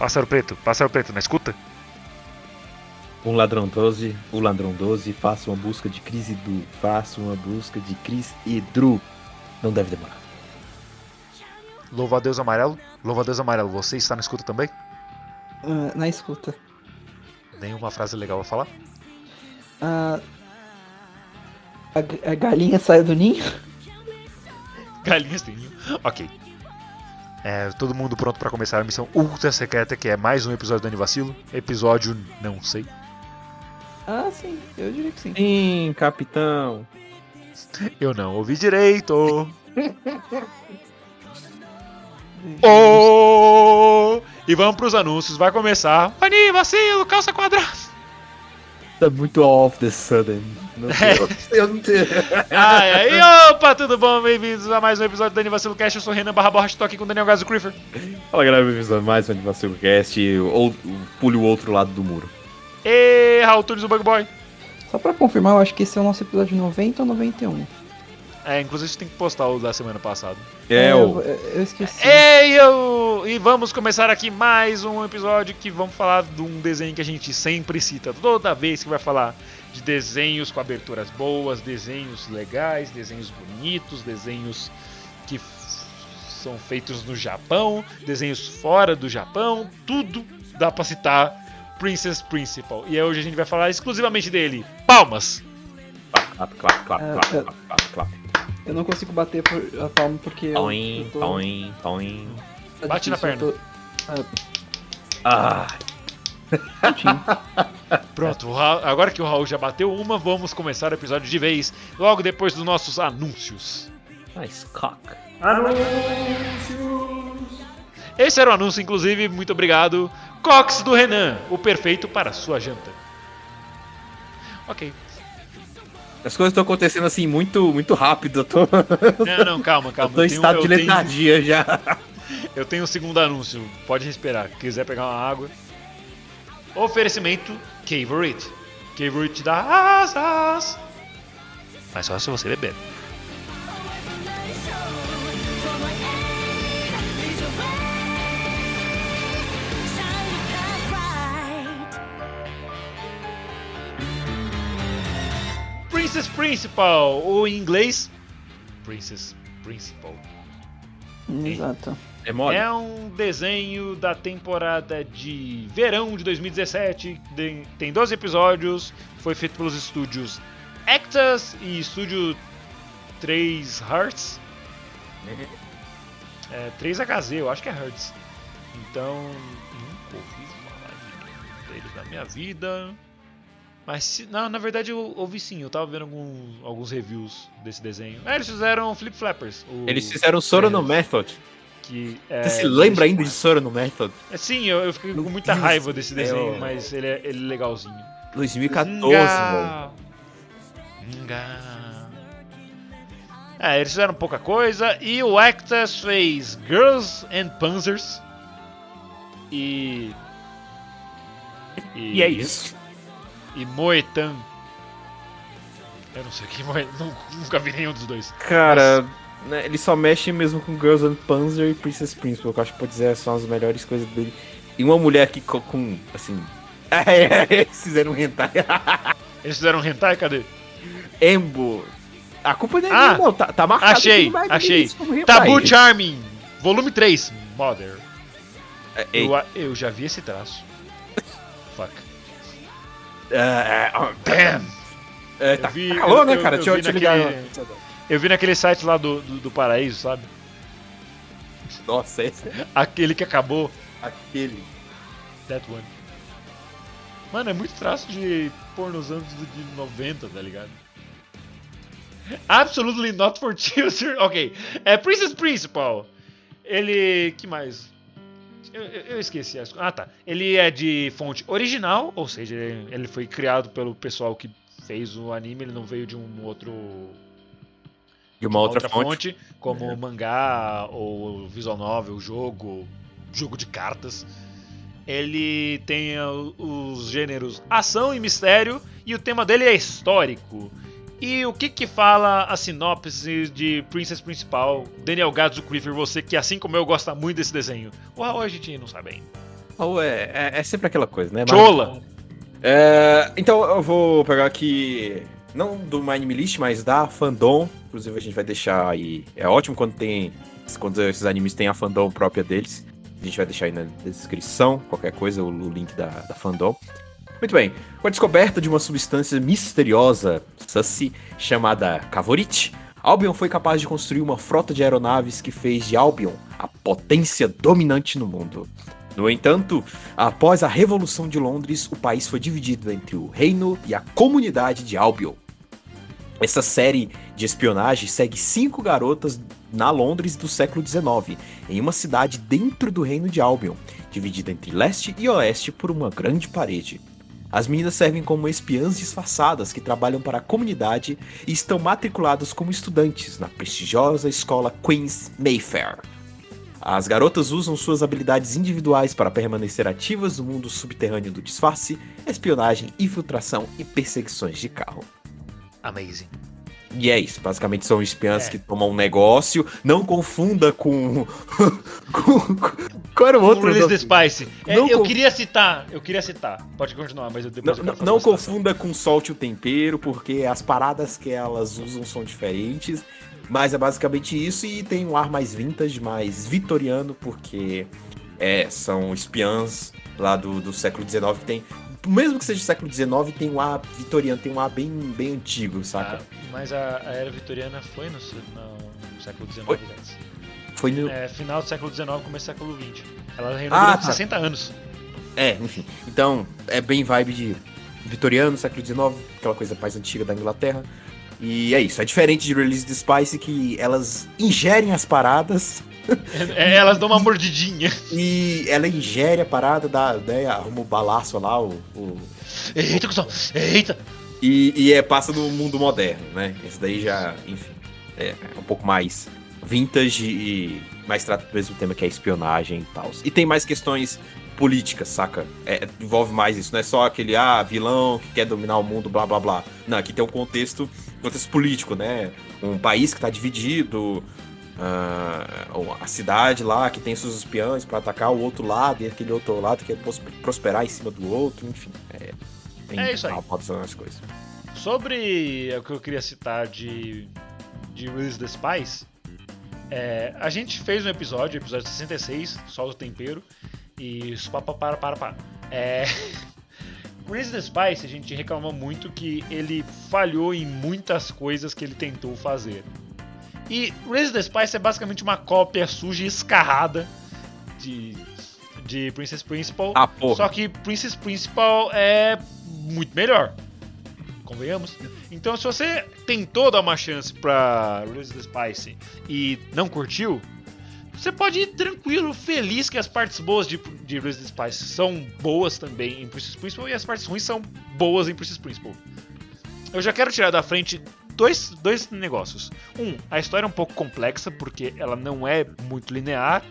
Pássaro preto, pássaro preto, na escuta? Um ladrão 12, o ladrão 12, faça uma busca de Cris e Du. Faça uma busca de Cris e Dru. Não deve demorar. Louva a Deus amarelo. Louva a Deus amarelo, você está na escuta também? Ah, na escuta. Nenhuma frase legal a falar? Ah, a, a galinha saiu do ninho? Galinhas tem ninho. Ok. É, todo mundo pronto para começar a missão ultra secreta, que é mais um episódio do Anivacilo. Episódio não sei. Ah, sim, eu diria que sim. Sim, capitão. Eu não ouvi direito. Oh! E vamos pros anúncios. Vai começar. Anivacilo, calça quadrada. Tá muito off the sudden. Não É. eu, eu não tenho. Ai, ai, opa, tudo bom? Bem-vindos a mais um episódio do Anivacilo Cast. Eu sou o Renan Barra Borra, estou aqui com o Daniel Gazo Creeper. Fala galera, bem-vindos a mais um Animação Cast. Ou pule o outro lado do muro. E Raul Tunes, o Bug Boy. Só pra confirmar, eu acho que esse é o nosso episódio 90 ou 91. É, inclusive a gente tem que postar o da semana passada. É, eu, o. eu esqueci. Ei, eu... E vamos começar aqui mais um episódio que vamos falar de um desenho que a gente sempre cita toda vez que vai falar de desenhos com aberturas boas, desenhos legais, desenhos bonitos, desenhos que são feitos no Japão, desenhos fora do Japão, tudo dá pra citar Princess Principal. E hoje a gente vai falar exclusivamente dele. Palmas! Clap, clap, clap, É, clap, é. clap, clap, clap. Eu não consigo bater por, a palma porque eu, Toim, eu tô... toim, toim. tá Bate na difícil, eu tô- Ah, Prontinho. Pronto, agora que o Raul já bateu uma, vamos começar o episódio de vez, logo depois dos nossos anúncios. nice cock. Esse era o anúncio, inclusive, muito obrigado. Cox do Renan, o perfeito para a sua janta. Ok. As coisas estão acontecendo assim muito, muito rápido. Eu tô, Não, não, calma, eu calma. tô em tenho- estado de tenho- letargia já. Eu tenho um segundo anúncio, pode respirar. Quiser pegar uma água. Oferecimento Cavorite. Cavorite dá asas. Mas só se você beber. Princess Principal, ou em inglês, Princess Principal. Exato. É mole? É um desenho da temporada de verão de 2017. de- Tem 12 episódios. Foi feito pelos estúdios Actas e estúdio 3 Hearts. É, 3HZ, eu acho que é Hertz. Então, nunca ouvi falar de deles na minha vida. Mas, se, não, na verdade, eu ouvi sim. Eu tava vendo alguns, alguns reviews desse desenho. É, eles fizeram Flip Flappers. o- Eles fizeram Sora no É, Method. Que, é, Você se lembra ainda de Sora no Method? é, Sim, eu, eu fiquei com muita Deus raiva desse desenho, mas ele é, ele é legalzinho. 2014, velho. Nga. Nga. É, eles fizeram pouca coisa e o Actas fez Girls and Panzers e. E é isso. E Moetan. Eu não sei o que Moe- nu- Nunca vi nenhum dos dois. Cara, né, ele só mexe mesmo com Girls and Panzer e Princess Principal, que eu acho que pode dizer são as melhores coisas dele. E uma mulher que co- com, assim... É, eles fizeram um hentai. Eles fizeram um hentai, cadê? Embo. A culpa não é Ah, não. Tá, tá marcado achei, achei. Tabu Charming, volume 3, Mother. É, ei, Eu, eu já vi esse traço. Fuck. ó, Damn! é, tá Eu vi- calor, eu- né, eu- cara? eu Deixa eu te ligar. Eu vi naquele site lá do, do, do Paraíso, sabe? Nossa, esse Aquele que acabou. aquele. That one. Mano, é muito traço de pornos anos de 90, tá ligado? Absolutely not for children. Ok. É Princess Principal. Ele. que mais? Eu, eu- eu esqueci as Ah, tá. Ele é de fonte original, ou seja, ele foi criado pelo pessoal que fez o anime, ele não veio de um outro. E uma outra, fonte. como mangá ou visual novel, jogo, jogo de cartas. Ele tem os gêneros ação e mistério e o tema dele é histórico. E o que que fala a sinopse de Princess Principal? Daniel Gadzo Creeper, você que assim como eu gosta muito desse desenho. Uau, a gente não sabe ainda. Ou é, é, é sempre aquela coisa, né? Chola! É, então eu vou pegar aqui, não do My Anime List, mas da Fandom. Inclusive a gente vai deixar aí. É ótimo quando tem. Quando esses animes têm a fandom própria deles. A gente vai deixar aí na descrição, qualquer coisa, o, o link da, da fandom. Muito bem. Com a descoberta de uma substância misteriosa, Sussy, chamada Cavorite, Albion foi capaz de construir uma frota de aeronaves que fez de Albion a potência dominante no mundo. No entanto, após a Revolução de Londres, o país foi dividido entre o reino e a comunidade de Albion. Essa série de espionagem segue cinco garotas na Londres do século XIX, em uma cidade dentro do reino de Albion, dividida entre leste e oeste por uma grande parede. As meninas servem como espiãs disfarçadas que trabalham para a comunidade e estão matriculadas como estudantes na prestigiosa escola Queen's Mayfair. As garotas usam suas habilidades individuais para permanecer ativas no mundo subterrâneo do disfarce, espionagem, infiltração e perseguições de carro. Amazing. E é isso, basicamente são espiãs É. que tomam um negócio, não confunda com. com. Qual era o outro? Release the Spice. É, Não eu com- queria citar, eu queria citar. Pode continuar, mas eu Não, depois eu não, quero fazer não citação. confunda com solte o tempero, porque as paradas que elas usam são diferentes. Mas é basicamente isso e tem um ar mais vintage, mais vitoriano, porque é, são espiãs lá do, do século XIX que tem. Mesmo que seja do século XIX, tem um ar vitoriano, tem um ar bem, bem antigo, saca? Ah, mas a, a era vitoriana foi no, no- no século XIX, Foi? Foi no. É, final do século XIX, começo do século XX. Ela reinou Ah, durante tá. 60 anos. É, enfim. Então, é bem vibe de vitoriano, século XIX, aquela coisa mais antiga da Inglaterra. E é isso, é diferente de Release the Spice que elas ingerem as paradas É, elas dão uma mordidinha. e ela ingere a parada, dá, né, arruma o balaço lá, o, o- Eita, cuzão! Eita! e, e é, passa no mundo moderno, né? Esse daí já, enfim, é, é um pouco mais vintage e mais trata do mesmo tema que é espionagem e tal. E tem mais questões políticas, saca? É, envolve mais isso, não é só aquele, ah, vilão que quer dominar o mundo, blá blá blá. Não, aqui tem um contexto, contexto político, né? Um país que tá dividido, ah, a cidade lá que tem seus espiões pra atacar o outro lado e aquele outro lado que quer pros- prosperar em cima do outro, enfim. É, tem É isso aí. coisas. Sobre o que eu queria citar de, de Release the Spice, é, a gente fez um episódio, episódio 66, só o tempero, isso, pá, para, para, para. É, Release the Spice, a gente reclamou muito que ele falhou em muitas coisas que ele tentou fazer. E Release the Spice é basicamente uma cópia suja e escarrada de, de Princess Principal. Ah, porra. Só que Princess Principal é muito melhor. Convenhamos. Então, se você tentou dar uma chance pra Release the Spice e não curtiu, você pode ir tranquilo, feliz que as partes boas de, de the Spice são boas também em Princess Principal e as partes ruins são boas em Princess Principal. Eu já quero tirar da frente dois, dois negócios. Um, a história é um pouco complexa porque ela não é muito linear.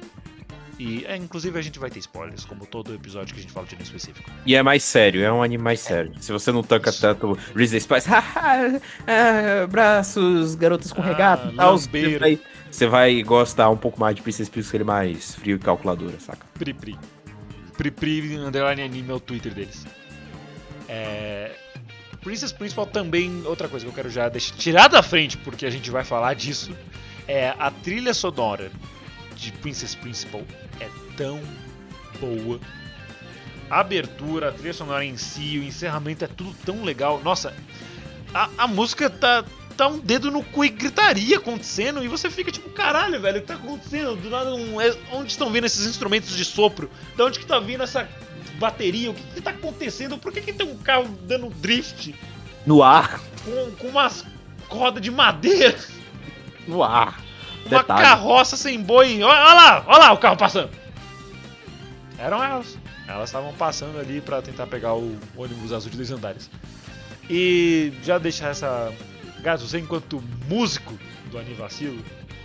E, é, inclusive, a gente vai ter spoilers, como todo episódio que a gente fala de anime específico. E é mais sério, é um anime mais sério. Se você não tanca tanto Reese the Spice, haha, ah, braços, garotas com Ah, regata tal, lambeiro. vai, você vai gostar um pouco mais de Princess Pills, que ele é mais frio e calculadora, saca? Pripri. Pripri underline anime é o Twitter deles. É... Princess Principal também, outra coisa que eu quero já deixar tirar da frente, porque a gente vai falar disso, é a trilha sonora de Princess Principal é tão boa. A abertura, a trilha sonora em si, o encerramento é tudo tão legal. Nossa, a, a música tá, tá um dedo no cu e gritaria acontecendo. E você fica tipo, caralho, velho, o que tá acontecendo? Do nada, um, é- onde estão vindo esses instrumentos de sopro? Da onde que tá vindo essa bateria? O que, que tá acontecendo? Por que, que tem um carro dando drift No ar. com, com umas rodas de madeira? No ar. Uma Detalhe. carroça sem boi. Olha lá, olha lá o carro passando. Eram elas. Elas estavam passando ali pra tentar pegar o ônibus azul de dois andares. E já deixar essa. Gás, você enquanto músico do Anivacilo,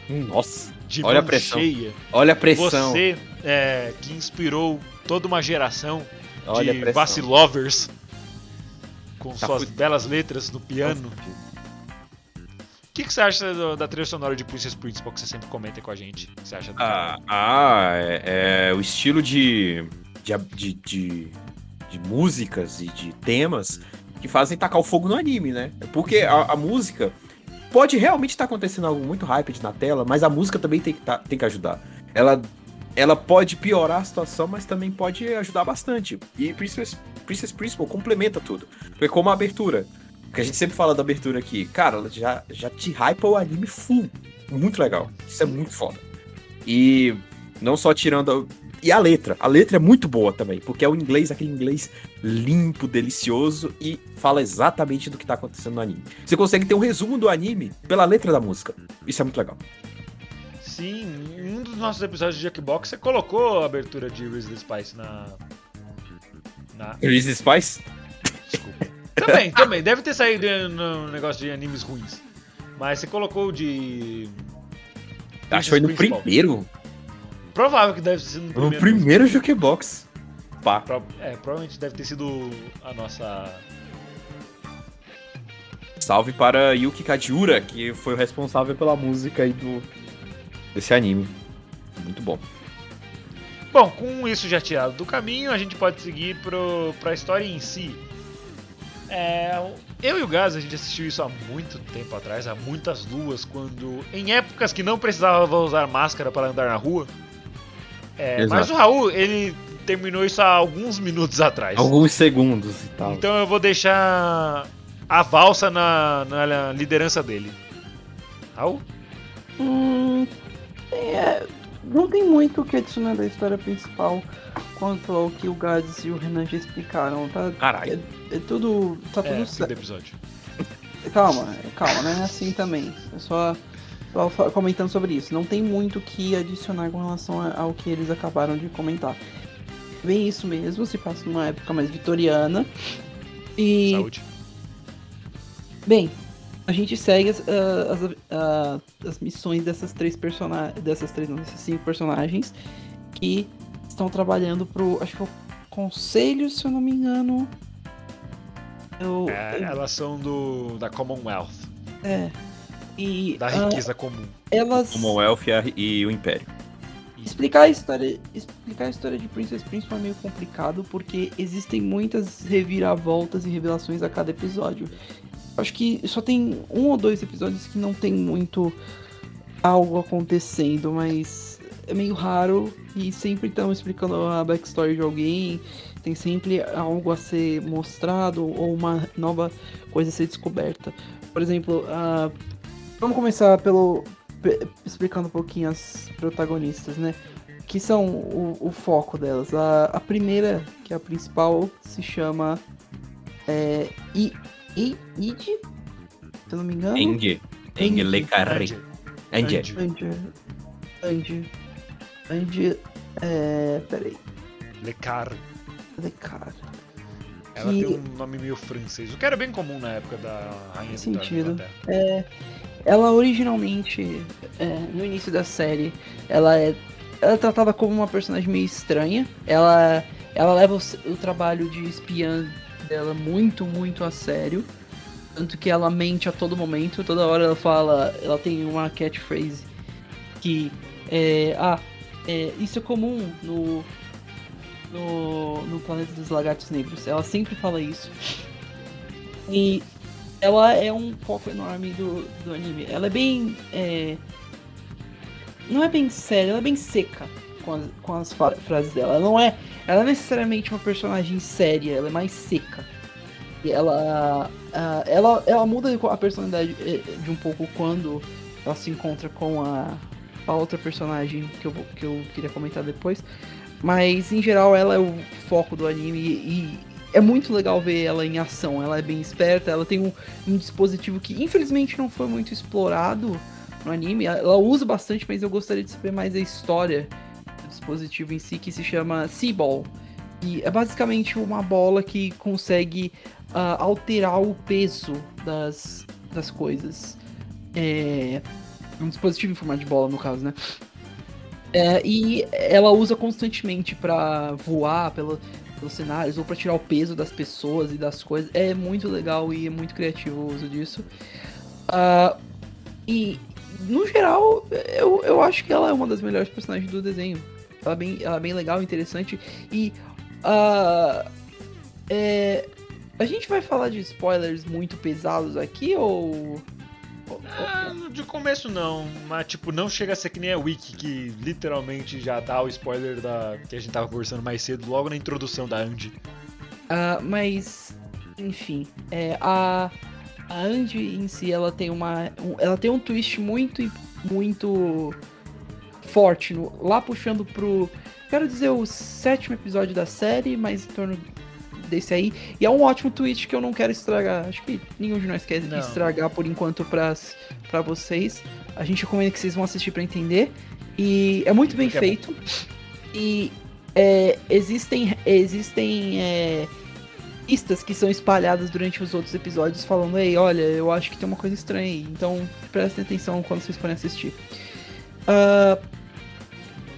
Nossa. de Olha a pressão. cheia, Olha a pressão. você é, que inspirou toda uma geração Olha de vacilovers com Tá suas fudido. belas letras no piano. O que, que você acha do- da trilha sonora de Princess Principal que você sempre comenta com a gente? O que você acha do Ah, ah, é, é o estilo de de, de, de, de músicas e de temas que fazem tacar o fogo no anime, né? Porque a, a música pode realmente estar acontecendo algo muito hyped na tela, mas a música também tem que, tá- tem que ajudar. Ela, ela pode piorar a situação, mas também pode ajudar bastante. E Princess, Princess Principal complementa tudo. Porque como a abertura, que a gente sempre fala da abertura aqui, cara, ela já, já te hypa o anime full. Muito legal. Isso é muito foda. E não só tirando. E a letra. A letra é muito boa também, porque é o inglês, aquele inglês limpo, delicioso e fala exatamente do que tá acontecendo no anime. Você consegue ter um resumo do anime pela letra da música. Isso é muito legal. Sim, em um dos nossos episódios de Jackbox você colocou a abertura de Grizzly Spice na. Na. Release Spice? Desculpa. Também, também. Deve ter saído no negócio de animes ruins. Mas você colocou o de. Acho que foi no Principal. primeiro. Provável que deve ter sido no No primeiro. primeiro Jukebox. Pá. Pro- É, provavelmente deve ter sido a nossa. Salve para Yuki Kajiura, que foi o responsável pela música aí do desse anime. Muito bom. Bom, com isso já tirado do caminho, a gente pode seguir pro, pra história em si. É, eu e o Gaz, a gente assistiu isso há muito tempo atrás, há muitas luas, quando. Em épocas que não precisava usar máscara para andar na rua. É, mas o Raul, ele terminou isso há alguns minutos atrás. Alguns segundos e tal. Então eu vou deixar a valsa na, na liderança dele. Raul? Hum, é, não tem muito o que adicionar da história principal quanto ao que o Gads e o Renan já explicaram, tá? Caralho. É, é tudo. Tá É, tudo do certo. episódio. Calma, calma, não é assim também. É só, comentando sobre isso. Não tem muito o que adicionar com relação ao que eles acabaram de comentar. Bem isso mesmo, se passa numa época mais vitoriana. E. Saúde. Bem, a gente segue as, ah, as, ah, as missões dessas três personagens. Dessas três, não, desses cinco personagens que estão trabalhando pro. Acho que é o conselho, se eu não me engano. Eu, É, eu- elas são do da Commonwealth, é. E da ah, riqueza comum. elas. Commonwealth e a- e o Império. Explicar a história, explicar a história de Princess Principal é meio complicado porque existem muitas reviravoltas e revelações a cada episódio. Acho que só tem um ou dois episódios que não tem muito algo acontecendo, mas é meio raro e sempre estão explicando a backstory de alguém, tem sempre algo a ser mostrado ou uma nova coisa a ser descoberta. Por exemplo, ah, vamos começar pelo pe- explicando um pouquinho as protagonistas, né? Que são o, o foco delas. A, a primeira, que é a principal, se chama é, I, I, Id, se eu não me engano. Eng. Eng Eng. Le Carré. Andy. Eng. Andy. Andy. É. Peraí. Le Car. Cadê cara? Ela Que- tem um nome meio francês, o que era bem comum na época da Rainha da sentido. Inglaterra. É, ela originalmente, é, no início da série, ela é, ela é tratada como uma personagem meio estranha. Ela, ela leva o, o trabalho de espiã dela muito, muito a sério. Tanto que ela mente a todo momento, toda hora ela fala, ela tem uma catchphrase que é, ah, é, isso é comum no, no, no planeta dos lagartos negros. Ela sempre fala isso. E ela é um foco enorme do, do anime. Ela é bem. é, Não é bem séria, ela é bem seca. com as, com as frases dela. Ela não é. Ela é necessariamente uma personagem séria, ela é mais seca. E ela. ela, ela muda a personalidade eh, de um pouco quando ela se encontra com a, a outra personagem que eu, que eu queria comentar depois. Mas em geral ela é o foco do anime e é muito legal ver ela em ação. Ela é bem esperta, ela tem um, um dispositivo que infelizmente não foi muito explorado no anime. Ela usa bastante, mas eu gostaria de saber mais a história do dispositivo em si, que se chama Seaball. E é basicamente uma bola que consegue ah, alterar o peso das, das coisas. É um dispositivo em formato de bola, no caso, né? É, e ela usa constantemente pra voar pela, pelos cenários ou pra tirar o peso das pessoas e das coisas. É muito legal e é muito criativo o uso disso. Ah, e, no geral, eu, eu acho que ela é uma das melhores personagens do desenho. Ela é bem, ela é bem legal, interessante. E. ah, é, a gente vai falar de spoilers muito pesados aqui ou. Ah, de começo não, mas tipo, não chega a ser que nem a Wiki, que literalmente já dá o spoiler da que a gente tava conversando mais cedo, logo na introdução da Andy. Ah, mas, enfim, é, a, a Andy em si, ela tem uma, um- ela tem um twist muito, muito forte, no- lá puxando pro, quero dizer, o sétimo episódio da série, mas em torno desse aí, e é um ótimo twist que eu não quero estragar, acho que nenhum de nós quer Não. estragar por enquanto pras, pra vocês, a gente recomenda que vocês vão assistir pra entender, e é muito bem é feito, e é, existem, existem é, pistas que são espalhadas durante os outros episódios falando, ei, olha, eu acho que tem uma coisa estranha aí, então prestem atenção quando vocês forem assistir. Ah,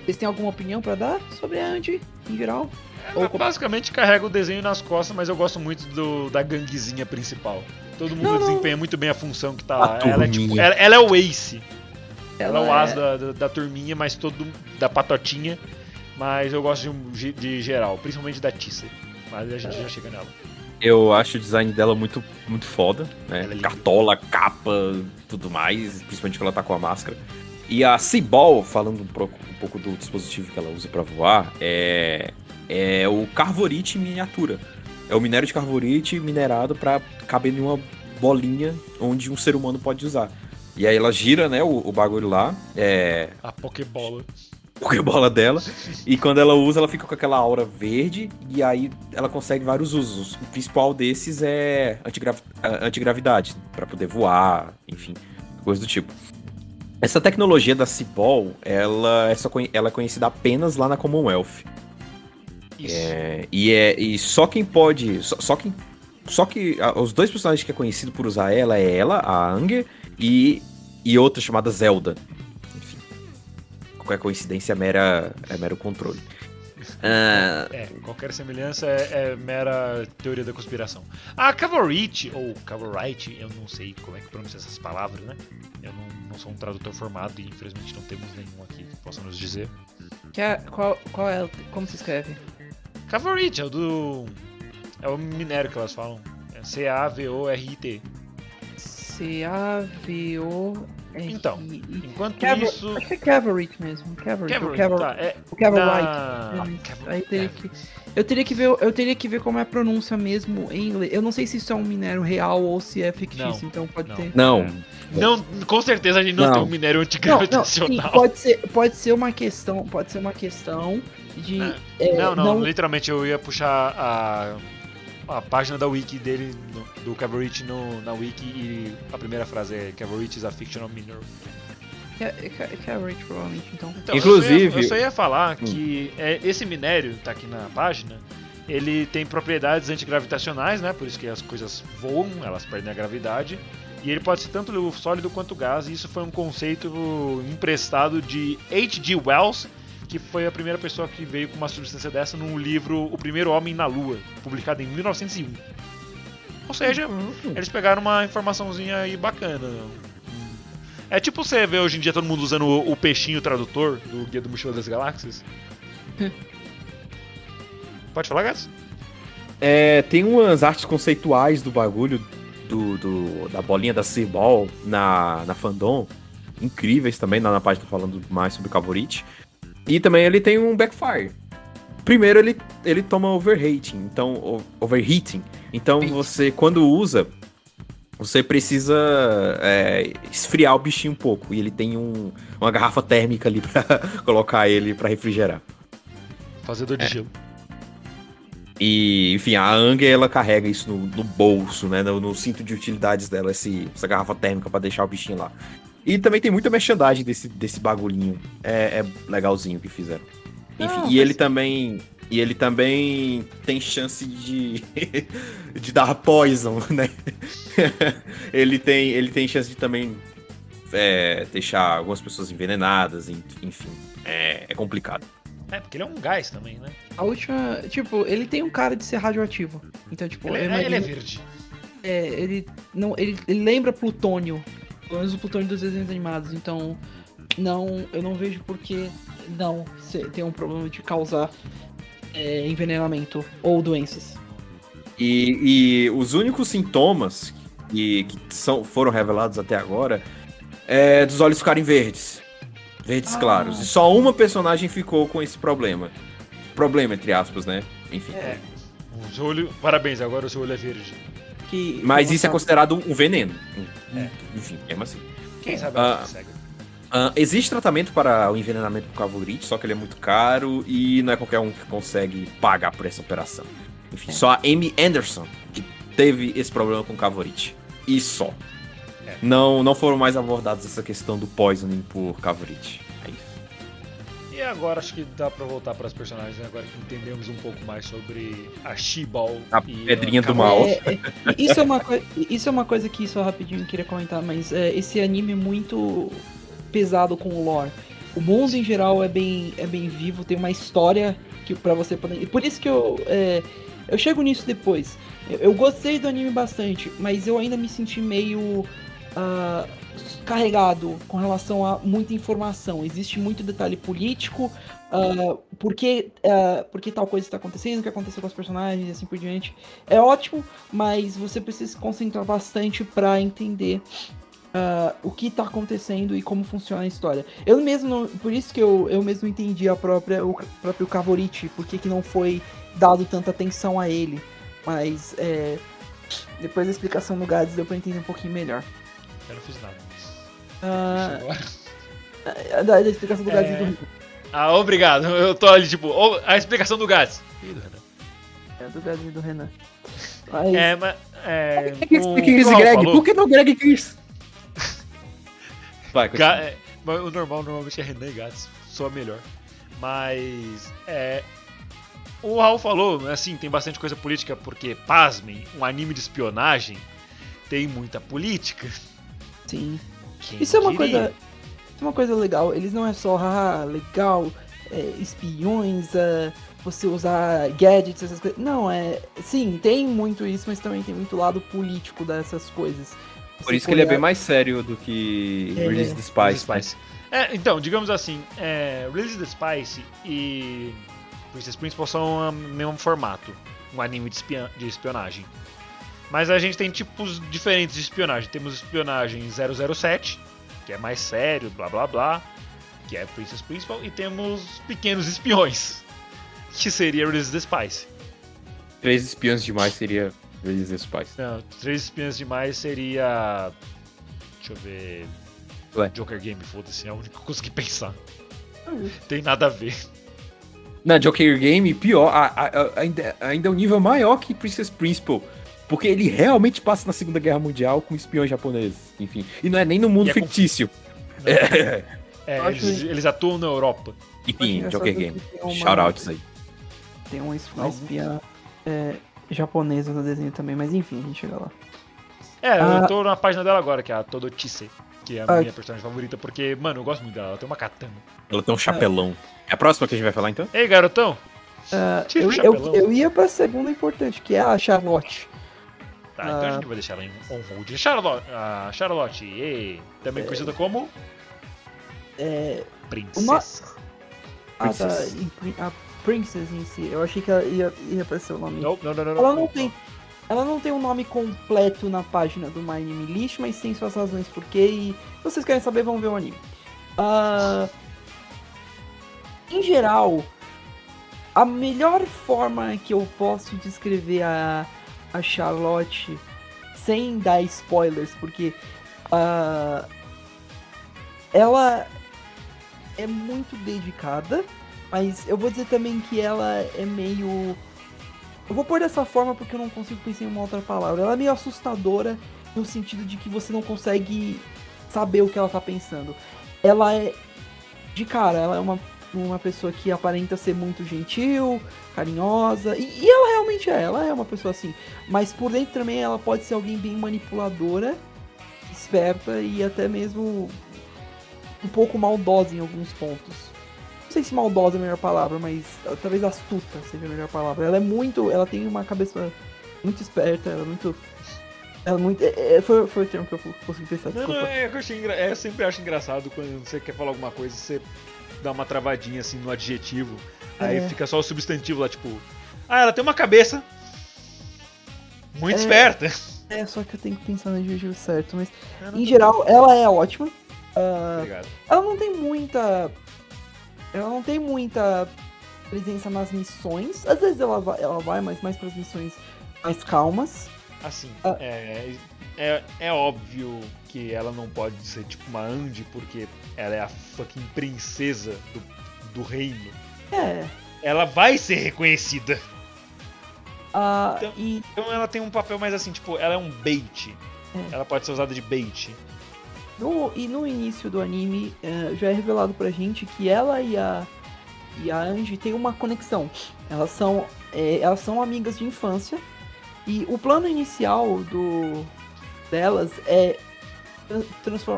vocês têm alguma opinião pra dar sobre a Andy, em geral? Ou Ela basicamente carrega o desenho nas costas, mas eu gosto muito do, da ganguezinha principal. Todo mundo Não, não. desempenha muito bem a função que tá A lá. Ela é, tipo, ela, ela é o Ace. Ela, é o é- as da, da, da turminha, mas todo da patotinha. Mas eu gosto de, de, geral, principalmente da Tissa. Mas a gente já chega nela. Eu acho o design dela muito, muito foda, né? Ela é. Cartola, capa, tudo mais, principalmente quando ela tá com a máscara. E a Seaball, falando um pouco, um pouco do dispositivo que ela usa pra voar, é, é o Carvorite em miniatura. É o minério de Carvorite minerado pra caber em uma bolinha onde um ser humano pode usar. E aí ela gira, né, o, o bagulho lá, é, A Pokébola. Pokébola dela. E quando ela usa, ela fica com aquela aura verde. E aí ela consegue vários usos. O principal desses é antigravi antigravidade, para poder voar, enfim, coisa do tipo. Essa tecnologia da Cibol, ela é, só ela é conhecida apenas lá na Commonwealth. Isso. É, e, é, e só quem pode. Só, só quem. Só que ah, os dois personagens que é conhecido por usar ela é ela, a Anger, e, e outra chamada Zelda. Enfim. Qualquer coincidência é, mera, é mero controle. Ah, É, qualquer semelhança é, é mera teoria da conspiração. A Cavorite, ou Cavorite, eu não sei como é que pronuncia essas palavras, né? Eu não, não sou um tradutor formado e infelizmente não temos nenhum aqui que possa nos dizer. Que é- qual, qual é, como se escreve? Cavorite é o do. É o minério que elas falam. É C-A-V-O-R-I-T. C-A-V-O-R... Então, Enquanto Cavor- isso. Acho que é Cavalry mesmo. Cavalry. Cavorite, Cavor- tá, é, O Cavalry. na- Cavor- aí teria é. que- Eu teria que ver, eu teria que ver como é a pronúncia mesmo em inglês. Eu não sei se isso é um minério real ou se é fictício, Não, então pode não. ter. não. Não, com certeza a gente não, Não. tem um minério Não, não, sim, antigravitacional. pode ser, pode ser uma questão, pode ser uma questão de Não, é, não, não, literalmente eu ia puxar a, a página da wiki dele, no- do no, na wiki, e a primeira frase é Cavorite is a fictional mineral. Ca- ca- Cavalry, provavelmente, então. Então, Inclusive- eu só ia, eu só ia falar que é, esse minério, tá aqui na página, ele tem propriedades antigravitacionais, né? Por isso que as coisas voam, elas perdem a gravidade. E ele pode ser tanto sólido quanto gás, e isso foi um conceito emprestado de H.G. Wells, que foi a primeira pessoa que veio com uma substância dessa num livro O Primeiro Homem na Lua, publicado em 1901. Ou seja, eles pegaram uma informaçãozinha aí bacana. É tipo você vê hoje em dia todo mundo usando o, o peixinho tradutor do Guia do Mochila das Galáxias. Pode falar, Gats? É, tem umas artes conceituais do bagulho, do, do- da bolinha da Seaball na, na fandom, incríveis também, lá na página falando mais sobre o Cavorite. E também ele tem um backfire. Primeiro ele, ele toma overheating, então overheating. Então você quando usa, você precisa é, esfriar o bichinho um pouco e ele tem um- uma garrafa térmica ali pra colocar ele pra refrigerar. Fazedor de gelo. E, enfim, a Ang, ela carrega isso no, no bolso, né? No, no cinto de utilidades dela, esse- essa garrafa térmica pra deixar o bichinho lá. E também tem muita merchandising desse, desse bagulhinho. É, é legalzinho que fizeram. Enfim, Ah, e ele mas- também. E ele também tem chance de. de dar poison, né? ele, tem, ele tem chance de também é, deixar algumas pessoas envenenadas, en- enfim. É, é complicado. É, porque ele é um gás também, né? A última. Tipo, ele tem um cara de ser radioativo. Então, tipo, Ele, é, imagino- ele é verde. É, ele não, ele, ele lembra plutônio, pelo menos o plutônio dos desenhos animados. Então, não, eu não vejo por que não ter um problema de causar é, envenenamento ou doenças. E, e os únicos sintomas que, que são, foram revelados até agora é dos olhos ficarem verdes. Verdes Ah. claros. E só uma personagem ficou com esse problema. Problema, entre aspas, né? Enfim. É. O seu olho. Parabéns, agora o seu olho é verde. Que, Mas isso é considerado um veneno. É. Enfim, mesmo assim. Quem sabe Ah. ela consegue. Ah, existe tratamento para o envenenamento por cavorite, só que ele é muito caro e não é qualquer um que consegue pagar por essa operação. Enfim, só a Amy Anderson que teve esse problema com cavorite. E só. É. Não, não foram mais abordados essa questão do poisoning por cavorite. E agora acho que dá pra voltar pras personagens, né? agora que entendemos um pouco mais sobre a She-Ball. A e pedrinha do Cavalry. mal. É, é, isso, é uma isso é uma coisa que só rapidinho eu queria comentar, mas é, esse anime é muito pesado com o lore. O mundo em geral é bem, é bem vivo, tem uma história que para você poder. E por isso que eu, é, eu chego nisso depois. Eu, eu gostei do anime bastante, mas eu ainda me senti meio ah, carregado com relação a muita informação. Existe muito detalhe político, ah, por, que, ah, por que tal coisa está acontecendo, o que aconteceu com os personagens e assim por diante. É ótimo, mas você precisa se concentrar bastante para entender ah, o que tá acontecendo e como funciona a história. Eu mesmo, por isso que eu, eu mesmo entendi a própria, o próprio Cavorite, porque que não foi dado tanta atenção a ele. Mas é, depois da explicação do Gads deu pra entender um pouquinho melhor. Eu não fiz nada. Ah, Agora. da, da explicação do É. e do Rico. Ah, obrigado. Eu tô ali, tipo, a explicação do Gats. Ih, do Renan. É, do Gads e do Renan. Mas, É, mas. É, Por que o- que Chris Greg? falou- Por que não Greg Chris? Vai, Ga- é, mas o normal normalmente é Renan e Gats, soa melhor. Mas é. O Raul falou, assim, tem bastante coisa política, porque, pasmem, um anime de espionagem tem muita política. Sim. Quem Isso é uma diria? coisa. Isso é uma coisa legal. Eles não é só, ah, legal, é, espiões, é, você usar gadgets, essas coisas. Não, é. Sim, tem muito isso, mas também tem muito lado político dessas coisas. Por Você isso que ele é olhar- bem mais sério do que É. Release the Spice. the Spice. É, então, digamos assim, é, Release the Spice e Princess Principal são o mesmo formato, um anime de, espia- de espionagem. Mas a gente tem tipos diferentes de espionagem. Temos espionagem 007, que é mais sério, blá blá blá, que é Princess Principal, e temos pequenos espiões, que seria Release the Spice. Três espiões demais seria Release the Spice. Não, três espiões demais seria. Deixa eu ver. Ué. Joker Game, foda-se, é a única que eu consegui pensar. Tem nada a ver. Na Joker Game, pior, a- a- a- ainda, ainda é um nível maior que Princess Principal. Porque ele realmente passa na Segunda Guerra Mundial com espiões japoneses. Enfim. E não é nem no mundo é com- fictício. É, acho eles, eles atuam na Europa. Enfim, Joker Game. uma- Shoutouts aí. Tem uma uma espiã é, japonesa no desenho também, mas enfim, a gente chega lá. É, Ah. eu tô na página dela agora, que é a Todochise, que é a Ah. minha personagem favorita, porque, mano, eu gosto muito dela, ela tem uma katana. Ela tem um chapelão. É a próxima que a gente vai falar então? Ei, garotão! Ah, Tira eu, o eu, eu ia pra segunda importante, que é a Charlotte. Tá, então a Ah. gente vai deixar ela em on hold. Charlotte, a Charlotte, ei, também conhecida como É, Princesa. a, da, Princess. em Prin- a Princess em si. Eu achei que ela ia, ia aparecer o nome. Não, não, não, não. Ela não tem. Ela não tem um nome completo na página do My Anime List, mas tem suas razões por quê. E se vocês querem saber, vão ver o anime. Ah, em geral, a melhor forma que eu posso descrever a, a Charlotte sem dar spoilers, porque ah, ela é muito dedicada, mas eu vou dizer também que ela é meio. Eu vou pôr dessa forma porque eu não consigo pensar em uma outra palavra. Ela é meio assustadora no sentido de que você não consegue saber o que ela tá pensando. Ela é. De cara, ela é uma, uma pessoa que aparenta ser muito gentil, carinhosa. E, e ela realmente é, ela é uma pessoa assim. Mas por dentro também ela pode ser alguém bem manipuladora, esperta e até mesmo um pouco maldosa em alguns pontos. Não sei se maldosa é a melhor palavra, mas talvez astuta seja a melhor palavra. Ela é muito. Ela tem uma cabeça muito esperta, ela é muito. Ela é muito. é- é- foi, foi o termo que eu consegui pensar, Não, desculpa. não, é, que eu, achei engra... é, eu sempre acho engraçado quando você quer falar alguma coisa, você dá uma travadinha assim no adjetivo, aí É. fica só o substantivo lá, tipo, ah, ela tem uma cabeça muito É. esperta. É, só que eu tenho que pensar no adjetivo certo, mas em geral ela é ótima. Ah, Obrigado. ela não tem muita. Ela não tem muita presença nas missões. Às vezes ela vai, ela vai mas mais para as missões mais calmas. Assim, Ah. é, é, é óbvio que ela não pode ser tipo uma Andy, porque ela é a fucking princesa do, do reino. É. Ela vai ser reconhecida. Ah, Então- e Então ela tem um papel mais assim, tipo, ela é um bait. É. Ela pode ser usada de bait. no, e no início do anime eh, já é revelado pra gente que ela e a e a Angie têm uma conexão. Elas são eh, elas são amigas de infância e o plano inicial do delas é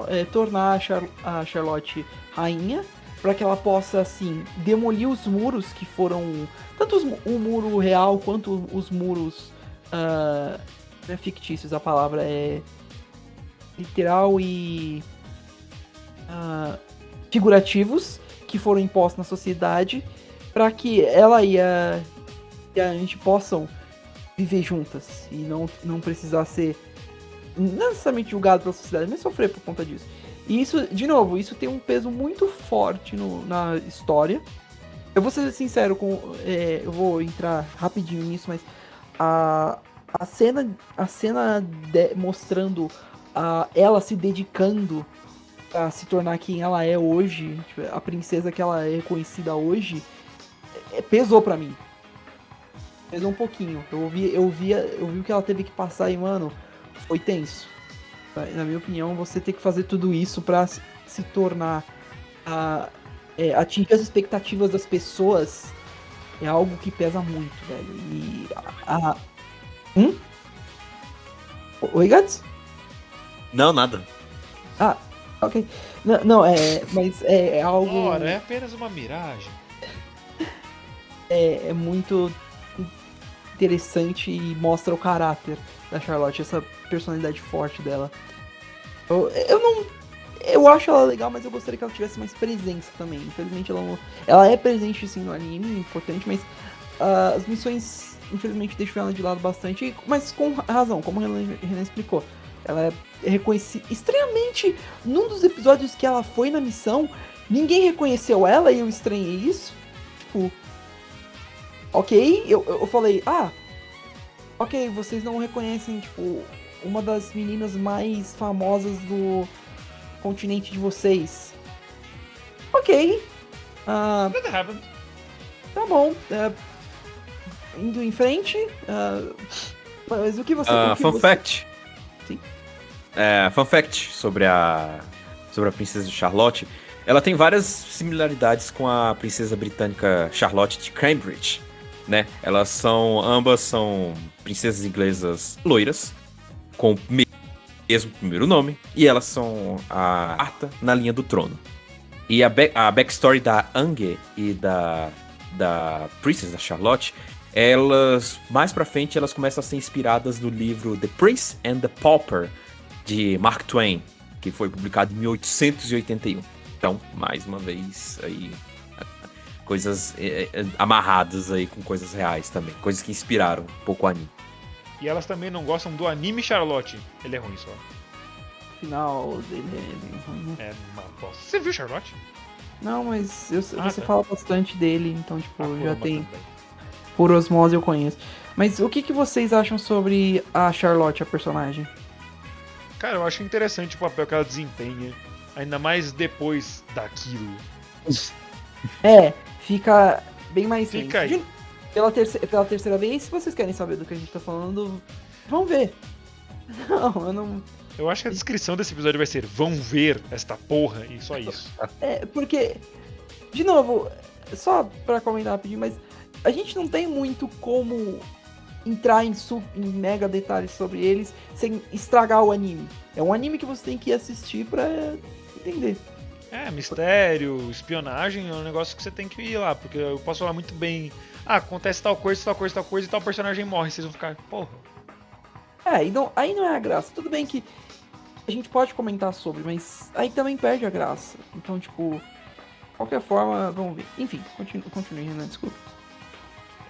é, tornar a, Char- a Charlotte rainha para que ela possa assim demolir os muros que foram tanto os o muro real quanto os muros não é fictícios. A palavra é literal e ah, figurativos que foram impostos na sociedade para que ela e a, e a gente possam viver juntas e não, não precisar ser não necessariamente julgado pela sociedade, mas sofrer por conta disso. E isso, de novo, isso tem um peso muito forte no- na história. Eu vou ser sincero com. é, eu vou entrar rapidinho nisso, mas a, a cena, a cena de- mostrando a, ela se dedicando a se tornar quem ela é hoje, tipo, a princesa que ela é reconhecida hoje, é- pesou pra mim. Pesou um pouquinho. Eu ouvi, eu via, eu vi o que ela teve que passar e, mano, foi tenso. Na minha opinião, você ter que fazer tudo isso pra se- se tornar a, é, atingir as expectativas das pessoas é algo que pesa muito, velho. E a. a- Hum? Oi, Gats? Não, nada. Ah, ok. Não, não, é. Mas é, é algo. Ora, é apenas uma miragem. é, é muito interessante e mostra o caráter da Charlotte, essa personalidade forte dela. Eu, eu não. Eu acho ela legal, mas eu gostaria que ela tivesse mais presença também. Infelizmente ela não. Ela é presente sim no anime, importante, mas ah, as missões, infelizmente, deixam ela de lado bastante. Mas com razão, como o Renan, Renan explicou. Ela é reconhecida. Estranhamente, num dos episódios que ela foi na missão, ninguém reconheceu ela e eu estranhei isso. Tipo, ok, eu, eu falei, ah, ok, vocês não reconhecem, tipo, uma das meninas mais famosas do continente de vocês. Ok, happened. tá bom. é, indo em frente, ah, mas o que você... Ah, o que fun você- fact. Sim. É, fun fact sobre a sobre a princesa Charlotte. Ela tem várias similaridades com a princesa britânica Charlotte de Cambridge, né? Elas são ambas são princesas inglesas loiras com o me- mesmo primeiro nome e elas são a quarta na linha do trono. E a, back, a backstory da Ange e da da princesa da Charlotte elas mais pra frente elas começam a ser inspiradas no livro The Prince and the Pauper de Mark Twain, que foi publicado em 1881. Então, mais uma vez aí coisas eh, eh, amarradas aí com coisas reais também, coisas que inspiraram um pouco o anime. E elas também não gostam do anime Charlotte. Ele é ruim só. O final dele é meio ruim, né? É uma bosta. Você viu Charlotte? Não, mas eu- Ah, você tá. fala bastante dele, então, tipo, A já tem. também. Por osmose eu conheço. Mas o que, que vocês acham sobre a Charlotte, a personagem? Cara, eu acho interessante o papel que ela desempenha. Ainda mais depois daquilo. É, fica bem mais Fica aí. Pela, terceira, pela terceira vez, se vocês querem saber do que a gente tá falando, vão ver. Não, eu não. Eu acho que a descrição desse episódio vai ser: vão ver esta porra e só isso. É, porque. De novo, só pra comentar rapidinho, mas a gente não tem muito como entrar em, su- em mega detalhes sobre eles sem estragar o anime. É um anime que você tem que assistir pra entender. É, mistério, espionagem é um negócio que você tem que ir lá, porque eu posso falar muito bem. Ah, acontece tal coisa, tal coisa, tal coisa e tal personagem morre. Vocês vão ficar, porra. É, e não, aí não é a graça. Tudo bem que a gente pode comentar sobre, mas aí também perde a graça. Então, tipo, qualquer forma, vamos ver. Enfim, continue, continue Renan, desculpa.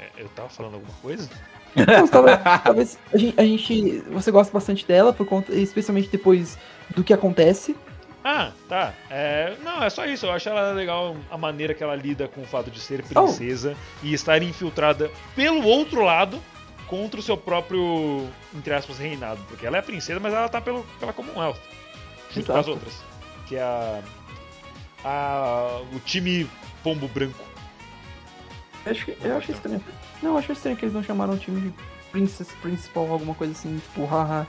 É, Eu tava falando alguma coisa? Não, talvez, talvez a, gente, a gente- Você gosta bastante dela, por conta, especialmente depois do que acontece. Ah, tá. É, não, é só isso. Eu acho ela legal a maneira que ela lida com o fato de ser princesa e estar infiltrada pelo outro lado contra o seu próprio, entre aspas, reinado. Porque ela é princesa, mas ela tá pelo, pela Commonwealth. Junto com as Exato. outras. Que é a, a. o time Pombo Branco. Eu acho, que- eu acho estranho. Não, eu acho estranho que eles não chamaram o time de Princess Principal, alguma coisa assim, tipo, haha.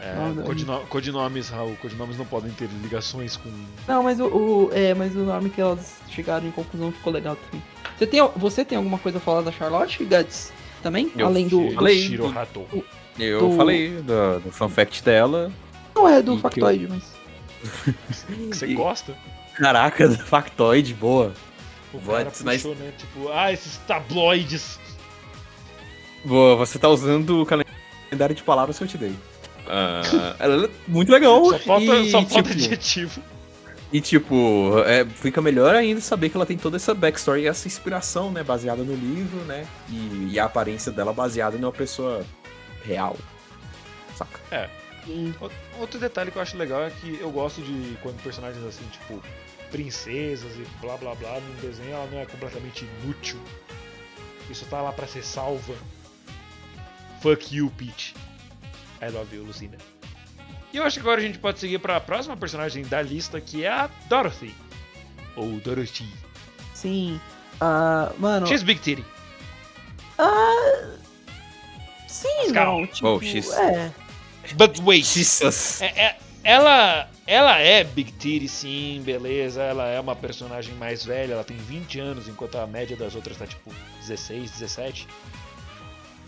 É, Não, não. codino- codinomes, Raul. Codinomes não podem ter ligações com. Não, mas o, o- é, mas o nome que elas chegaram em conclusão ficou legal também. Você tem, você tem alguma coisa a falar da Charlotte, Guts? Também? Eu Além do. Falei. Shiro Hato. Eu Do- falei do, do fun fact dela. Não é do E que factoide, mas. Você gosta? Caraca, factoide, boa. O What? cara Mas- puxou, né? Tipo, ah, esses tabloides. Boa, você tá usando o calendário de palavras que eu te dei. Ah, ela é muito legal. Só falta, e, só falta tipo, adjetivo. E tipo, é, fica melhor ainda saber que ela tem toda essa backstory e essa inspiração, né? Baseada no livro, né? E, e a aparência dela baseada em uma pessoa real. Saca? Sim. Outro detalhe que eu acho legal é que eu gosto de quando personagens assim, tipo, princesas e blá blá blá, num desenho ela não é completamente inútil. Isso tá lá pra ser salva. Fuck you, Peach. I love you, Lucina. E eu acho que agora a gente pode seguir pra próxima personagem da lista, que é a Dorothy. Ou Dorothy. Sim. Ah, mano. She's Big Titty. Sim, Mas não. Tipo, Oh, she's- é. But wait. Jesus. É- é- ela, ela é Big Titty, sim, beleza. Ela é uma personagem mais velha, ela tem 20 anos, enquanto a média das outras tá tipo 16, 17.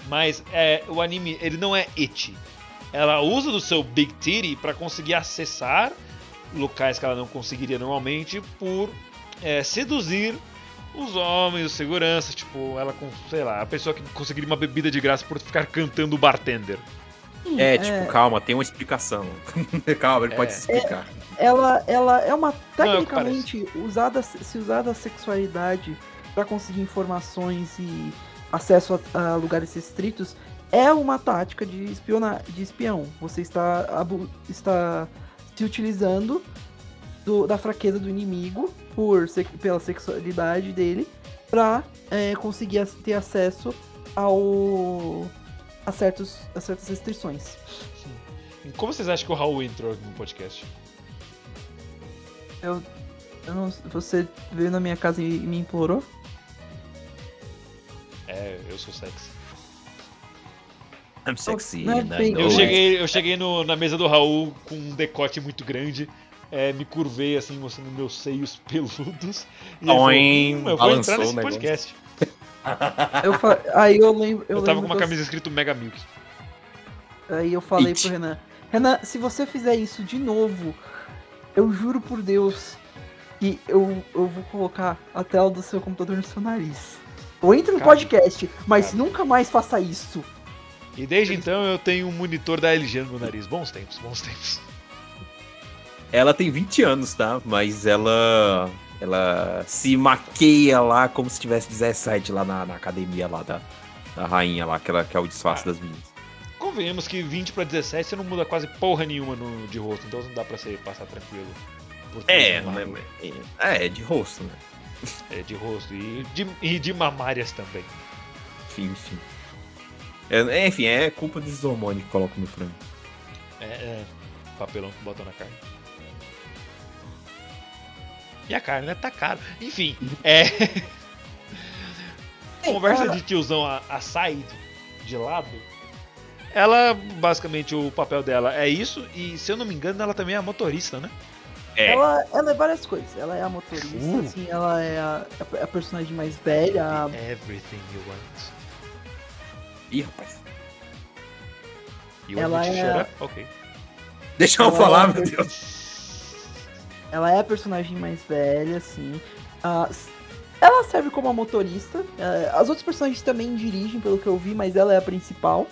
Mas é, o anime, ele não é eti. Ela usa do seu Big Titty pra conseguir acessar locais que ela não conseguiria normalmente por é, seduzir os homens, os seguranças, tipo, ela com, sei lá, a pessoa que conseguiria uma bebida de graça por ficar cantando o bartender. sim, É, tipo, calma, tem uma explicação. calma, ele É. pode se explicar. ela, ela é uma Não, é tecnicamente usada se usar da sexualidade pra conseguir informações e acesso a, a lugares restritos é uma tática de espionar de espião você está está se utilizando do- da fraqueza do inimigo por pela sexualidade dele pra é, conseguir ter acesso ao a certos a certas restrições E Como vocês acham que o Raul entrou no podcast? Eu não- você veio na minha casa e me implorou? É, eu sou sexy. I'm sexy. Eu cheguei, eu cheguei no- na mesa do Raul com um decote muito grande. é, me curvei assim, mostrando meus seios peludos. E Oim, "Hum, eu vou balançou entrar nesse o negócio." podcast. Eu fa... Aí eu lembro. Eu, Eu, tava lembro com uma que eu- camisa escrito Mega Milk. Aí eu falei It. pro Renan: Renan, se você fizer isso de novo, eu juro por Deus que eu, eu vou colocar a tela do seu computador no seu nariz. Eu entro no Cara, podcast, mas cara. nunca mais faça isso. E desde então eu tenho um monitor da LG no meu nariz. Bons tempos, bons tempos. Ela tem 20 anos, tá? Mas ela. Ela se maqueia lá como se tivesse 17 lá na, na academia lá da, da rainha lá, que, ela, que é o disfarce Ah. das meninas. Convenhamos que 20 pra 17 você não muda quase porra nenhuma no, de rosto, então não dá pra você passar tranquilo É, né, é, é de rosto, né? É, de rosto e de, e de mamárias também. Enfim, enfim. É, enfim, é culpa desses hormônios que colocam no frango. É, é, papelão que botam na carne. E a carne, né? Tá caro. Enfim, é. Conversa de tiozão a, a side de lado. Ela, basicamente, o papel dela é isso. E se eu não me engano, ela também é a motorista, né? É, Ela, ela é várias coisas. Ela é a motorista, Uh. assim, ela é a, a personagem mais velha. a- Everything you want. Ih, rapaz. Ela é-? Ok. Deixa eu Ela falar, é- meu Deus. Ela é a personagem mais velha, assim. Ah, ela serve como a motorista. eh, as outras personagens também dirigem, pelo que eu vi, mas ela é a principal.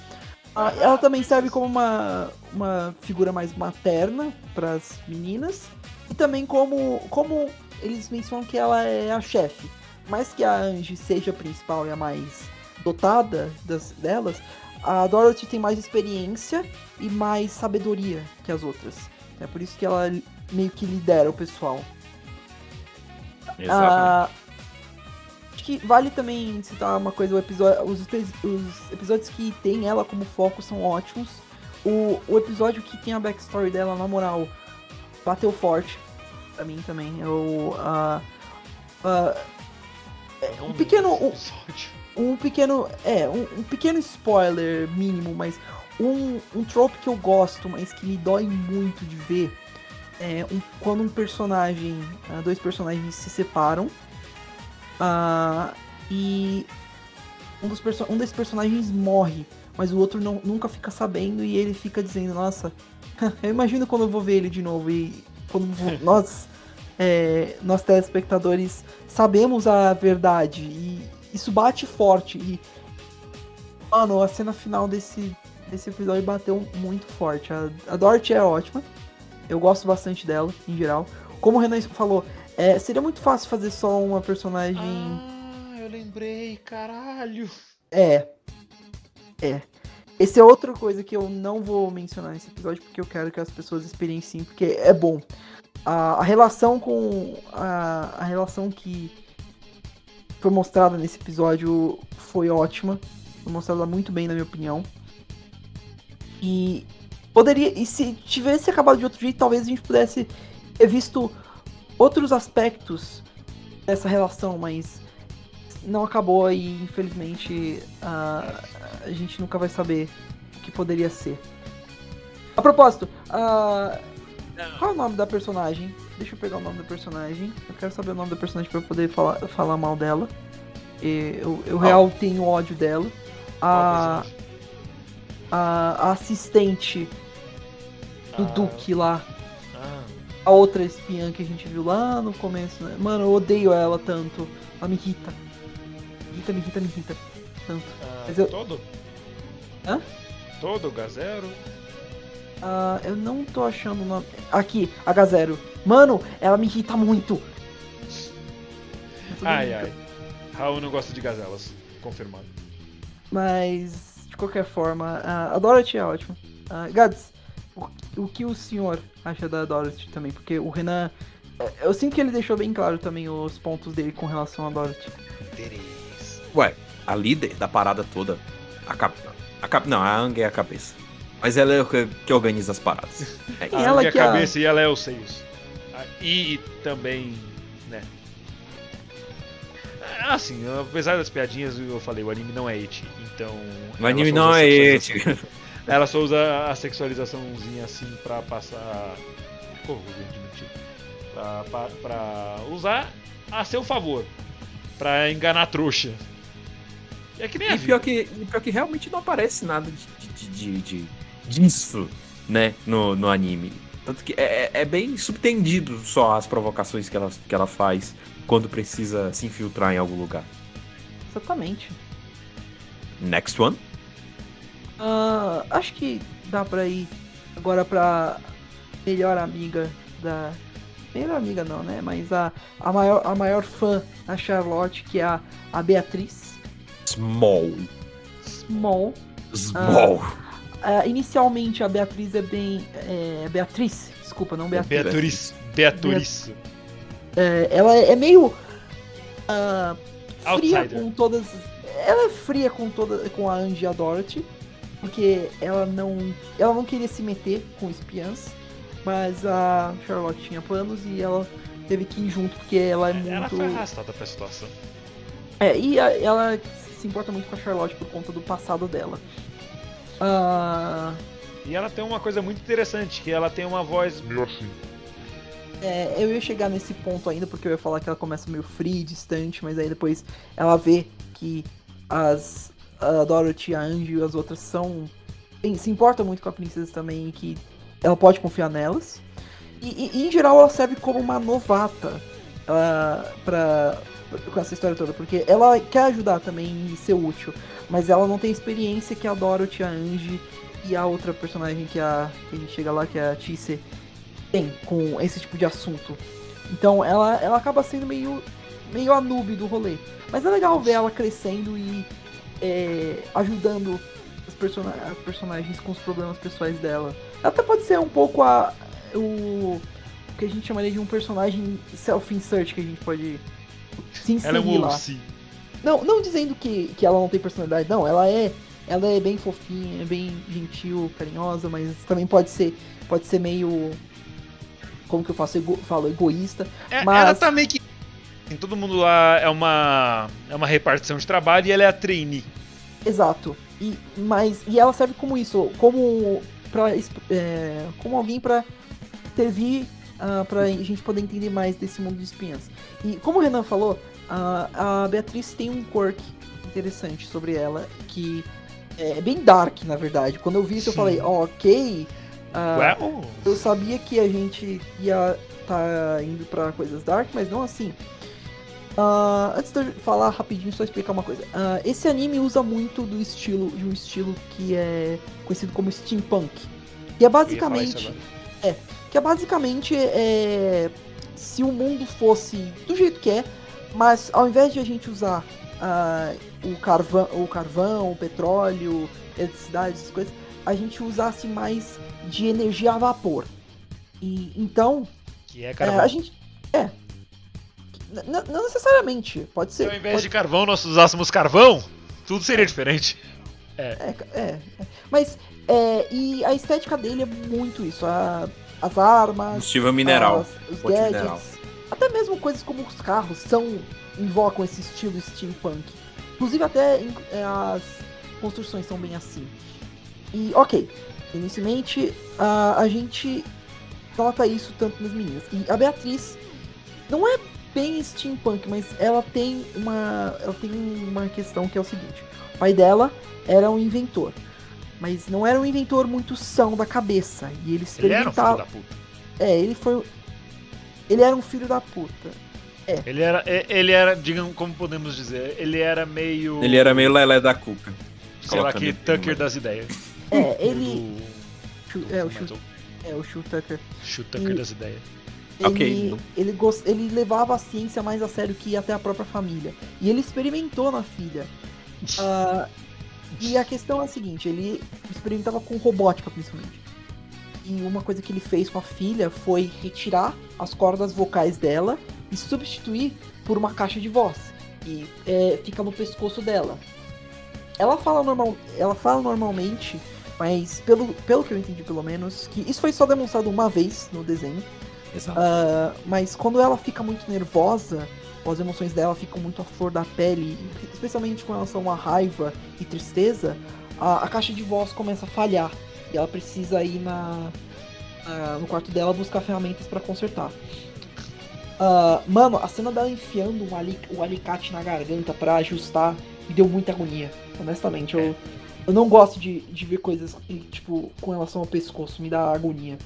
Ah, ela também serve como uma, uma figura mais materna para as meninas. E também como, como eles mencionam que ela é a chefe. Mais que a Angie seja a principal e a mais dotada das, delas, a Dorothy tem mais experiência e mais sabedoria que as outras. É por isso que ela meio que lidera o pessoal. Ah, acho que vale também citar uma coisa, o episódio, os, os episódios que tem ela como foco são ótimos. O, o episódio que tem a backstory dela, na moral, bateu forte pra mim também. Eu, ah, ah, Não um pequeno- um-. Um pequeno. É, um, um pequeno spoiler mínimo, mas um, um trope que eu gosto, mas que me dói muito de ver é um- quando um personagem. ah, dois personagens se separam. ah, e um, dos perso- um desses personagens morre, mas o outro não, nunca fica sabendo e ele fica dizendo, nossa, eu imagino quando eu vou ver ele de novo e quando vou- nós, é, nós telespectadores sabemos a verdade e isso bate forte e mano, a cena final desse, desse episódio bateu muito forte. A, a Dorothy é ótima. Eu gosto bastante dela, em geral. Como o Renan falou, é, seria muito fácil fazer só uma personagem. Ah, eu lembrei, caralho. É. É. Esse é outra coisa que eu não vou mencionar nesse episódio, porque eu quero que as pessoas experienciem, porque é bom. A, a relação com. A, a relação que foi mostrada nesse episódio foi ótima. Foi mostrada muito bem, na minha opinião. E poderia. E se tivesse acabado de outro jeito, talvez a gente pudesse ter visto outros aspectos dessa relação, mas não acabou e infelizmente a, a gente nunca vai saber o que poderia ser. A propósito, a- qual é o nome da personagem? Deixa eu pegar o nome da personagem. Eu quero saber o nome da personagem pra eu poder falar, falar mal dela. E eu, eu real tenho ódio dela. A, a, a assistente do Ah. Duque lá. Ah, A outra espiã que a gente viu lá no começo, né? Mano, eu odeio ela tanto. Ela me irrita. Me irrita, me irrita, me irrita. Tanto. ah, Mas eu- Todo? Hã? Todo, Gazero? Ah, eu não tô achando o nome. Aqui, H0. Mano, ela me irrita muito. Ai, ai. Raul não gosta de gazelas. Confirmado. Mas, de qualquer forma, a a Dorothy é ótima. Ah, Gads, o, o que o senhor acha da Dorothy também? Porque o Renan. é, Eu sinto que ele deixou bem claro também os pontos dele com relação a Dorothy. Interesse. Ué, a líder da parada toda. A cap... A cap... Não, a Ang é a cabeça. Mas ela é o que, que organiza as paradas. É E ela é que a a- cabeça e ela é os seios. E também, né? Assim, apesar das piadinhas, eu falei, o anime não é eti, então... O anime não é esse. Ela só usa a sexualizaçãozinha assim pra passar... Corro, de mentir. Pra, pra, pra usar a seu favor. Pra enganar a trouxa. É que nem E pior que, e pior que realmente não aparece nada de, de, de- de- disso, né, no, no anime. Tanto que é, é- é bem subtendido só as provocações que ela, que ela faz quando precisa se infiltrar em algum lugar. Exatamente. Next one? Ah, acho que dá pra ir agora pra melhor amiga da. Melhor amiga não, né? Mas a, a, maior, a maior fã da Charlotte, que é a, a Beatriz Small. Small. Small. Ah, inicialmente a Beatriz é bem. É, Beatriz, desculpa, não Beatriz. Beatriz. Beatriz. É, ela é meio ah, fria Outsider. com todas. Ela é fria com toda com a Angie e a Dorothy, porque ela não ela não queria se meter com espiãs, mas a Charlotte tinha planos e ela teve que ir junto porque ela é Ela muito foi arrastada pra situação. é, e a- ela se importa muito com a Charlotte por conta do passado dela. Ah, E ela tem uma coisa muito interessante, que ela tem uma voz meio assim. É, eu ia chegar nesse ponto ainda, porque eu ia falar que ela começa meio fria, e distante, mas aí depois ela vê que as a Dorothy, a Angie e as outras são. se importam muito com a princesa também e que ela pode confiar nelas. E, e- em geral ela serve como uma novata ah, pra, com essa história toda, porque ela quer ajudar também e ser útil, mas ela não tem experiência que a Dorothy, a Angie e a outra personagem que, a, que a gente chega lá, que é a Tisse, tem com esse tipo de assunto. Então ela, ela acaba sendo meio, meio a noob do rolê. Mas é legal ver ela crescendo e é, ajudando os persona as personagens com os problemas pessoais dela. Ela até pode ser um pouco a, o, o que a gente chamaria de um personagem self-insert que a gente pode se Ela é inserir um lá. Não, não dizendo que, que ela não tem personalidade, não, ela é ela é bem fofinha, é bem gentil, carinhosa, mas também pode ser pode ser meio como que eu faço ego, falo egoísta. É, Mas- Ela tá meio que. assim, Todo mundo lá é uma. É uma repartição de trabalho e ela é a trainee. Exato. E mas e ela serve como isso, como para como alguém pra servir ah, pra gente poder entender mais desse mundo de espinhas. E como o Renan falou, a, a Beatriz tem um quirk interessante sobre ela que é bem dark, na verdade. Quando eu vi isso, eu Sim. falei, ok. ah, Well, eu sabia que a gente ia tá indo pra coisas dark, mas não assim. Ah, antes de eu falar rapidinho, só explicar uma coisa. Ah, esse anime usa muito do estilo de um estilo que é conhecido como steampunk. Que é eu basicamente agora. que é basicamente é, se o mundo fosse do jeito que é, mas ao invés de a gente usar ah, o, carvão, o carvão, o petróleo, eletricidade, essas coisas, a gente usasse mais de energia a vapor. E então, Que é é, carvão. a gente. É. N- n- não necessariamente, pode Se ser. ao invés pode- de carvão nós usássemos carvão, tudo seria diferente. É, ca- é, é. Mas, é, e a estética dele é muito isso. a- as armas, Combustível mineral. as- os gadgets, mineral. até mesmo coisas como os carros são invocam esse estilo steampunk. Inclusive até é, as construções são bem assim. E ok, inicialmente a, a gente nota isso tanto nas meninas. E a Beatriz não é bem steampunk, mas ela tem uma ela tem uma questão que é o seguinte: o pai dela era um inventor. Mas não era um inventor muito são da cabeça. E ele Ele era um filho experimentava. da puta. É, ele foi. Ele era um filho da puta. Ele era, é- ele era, digamos, como podemos dizer, ele era meio. Ele era meio lelé da cuca. Sei lá, que Tucker das ideias. É, ele. Do- É, o Shu, Metal. é, o Shu Tucker. Shoot Tucker E- das ideias. Ele, Ok. ele, gos- ele levava a ciência mais a sério que até a própria família. E ele experimentou na filha. Ah, e a questão é a seguinte: ele experimentava com robótica, principalmente. E uma coisa que ele fez com a filha foi retirar as cordas vocais dela e substituir por uma caixa de voz. E é, fica no pescoço dela. Ela fala, normal, ela fala normalmente, mas pelo, pelo que eu entendi pelo menos, que isso foi só demonstrado uma vez no desenho. Exato. Ah, mas quando ela fica muito nervosa, as emoções dela ficam muito à flor da pele, especialmente com relação à raiva e tristeza, a, a caixa de voz começa a falhar. E ela precisa ir na, no quarto dela buscar ferramentas pra consertar. Ah, mano, a cena dela enfiando um ali, o alicate na garganta pra ajustar me deu muita agonia. Honestamente, eu, eu não gosto de, de ver coisas tipo com relação ao pescoço, me dá agonia.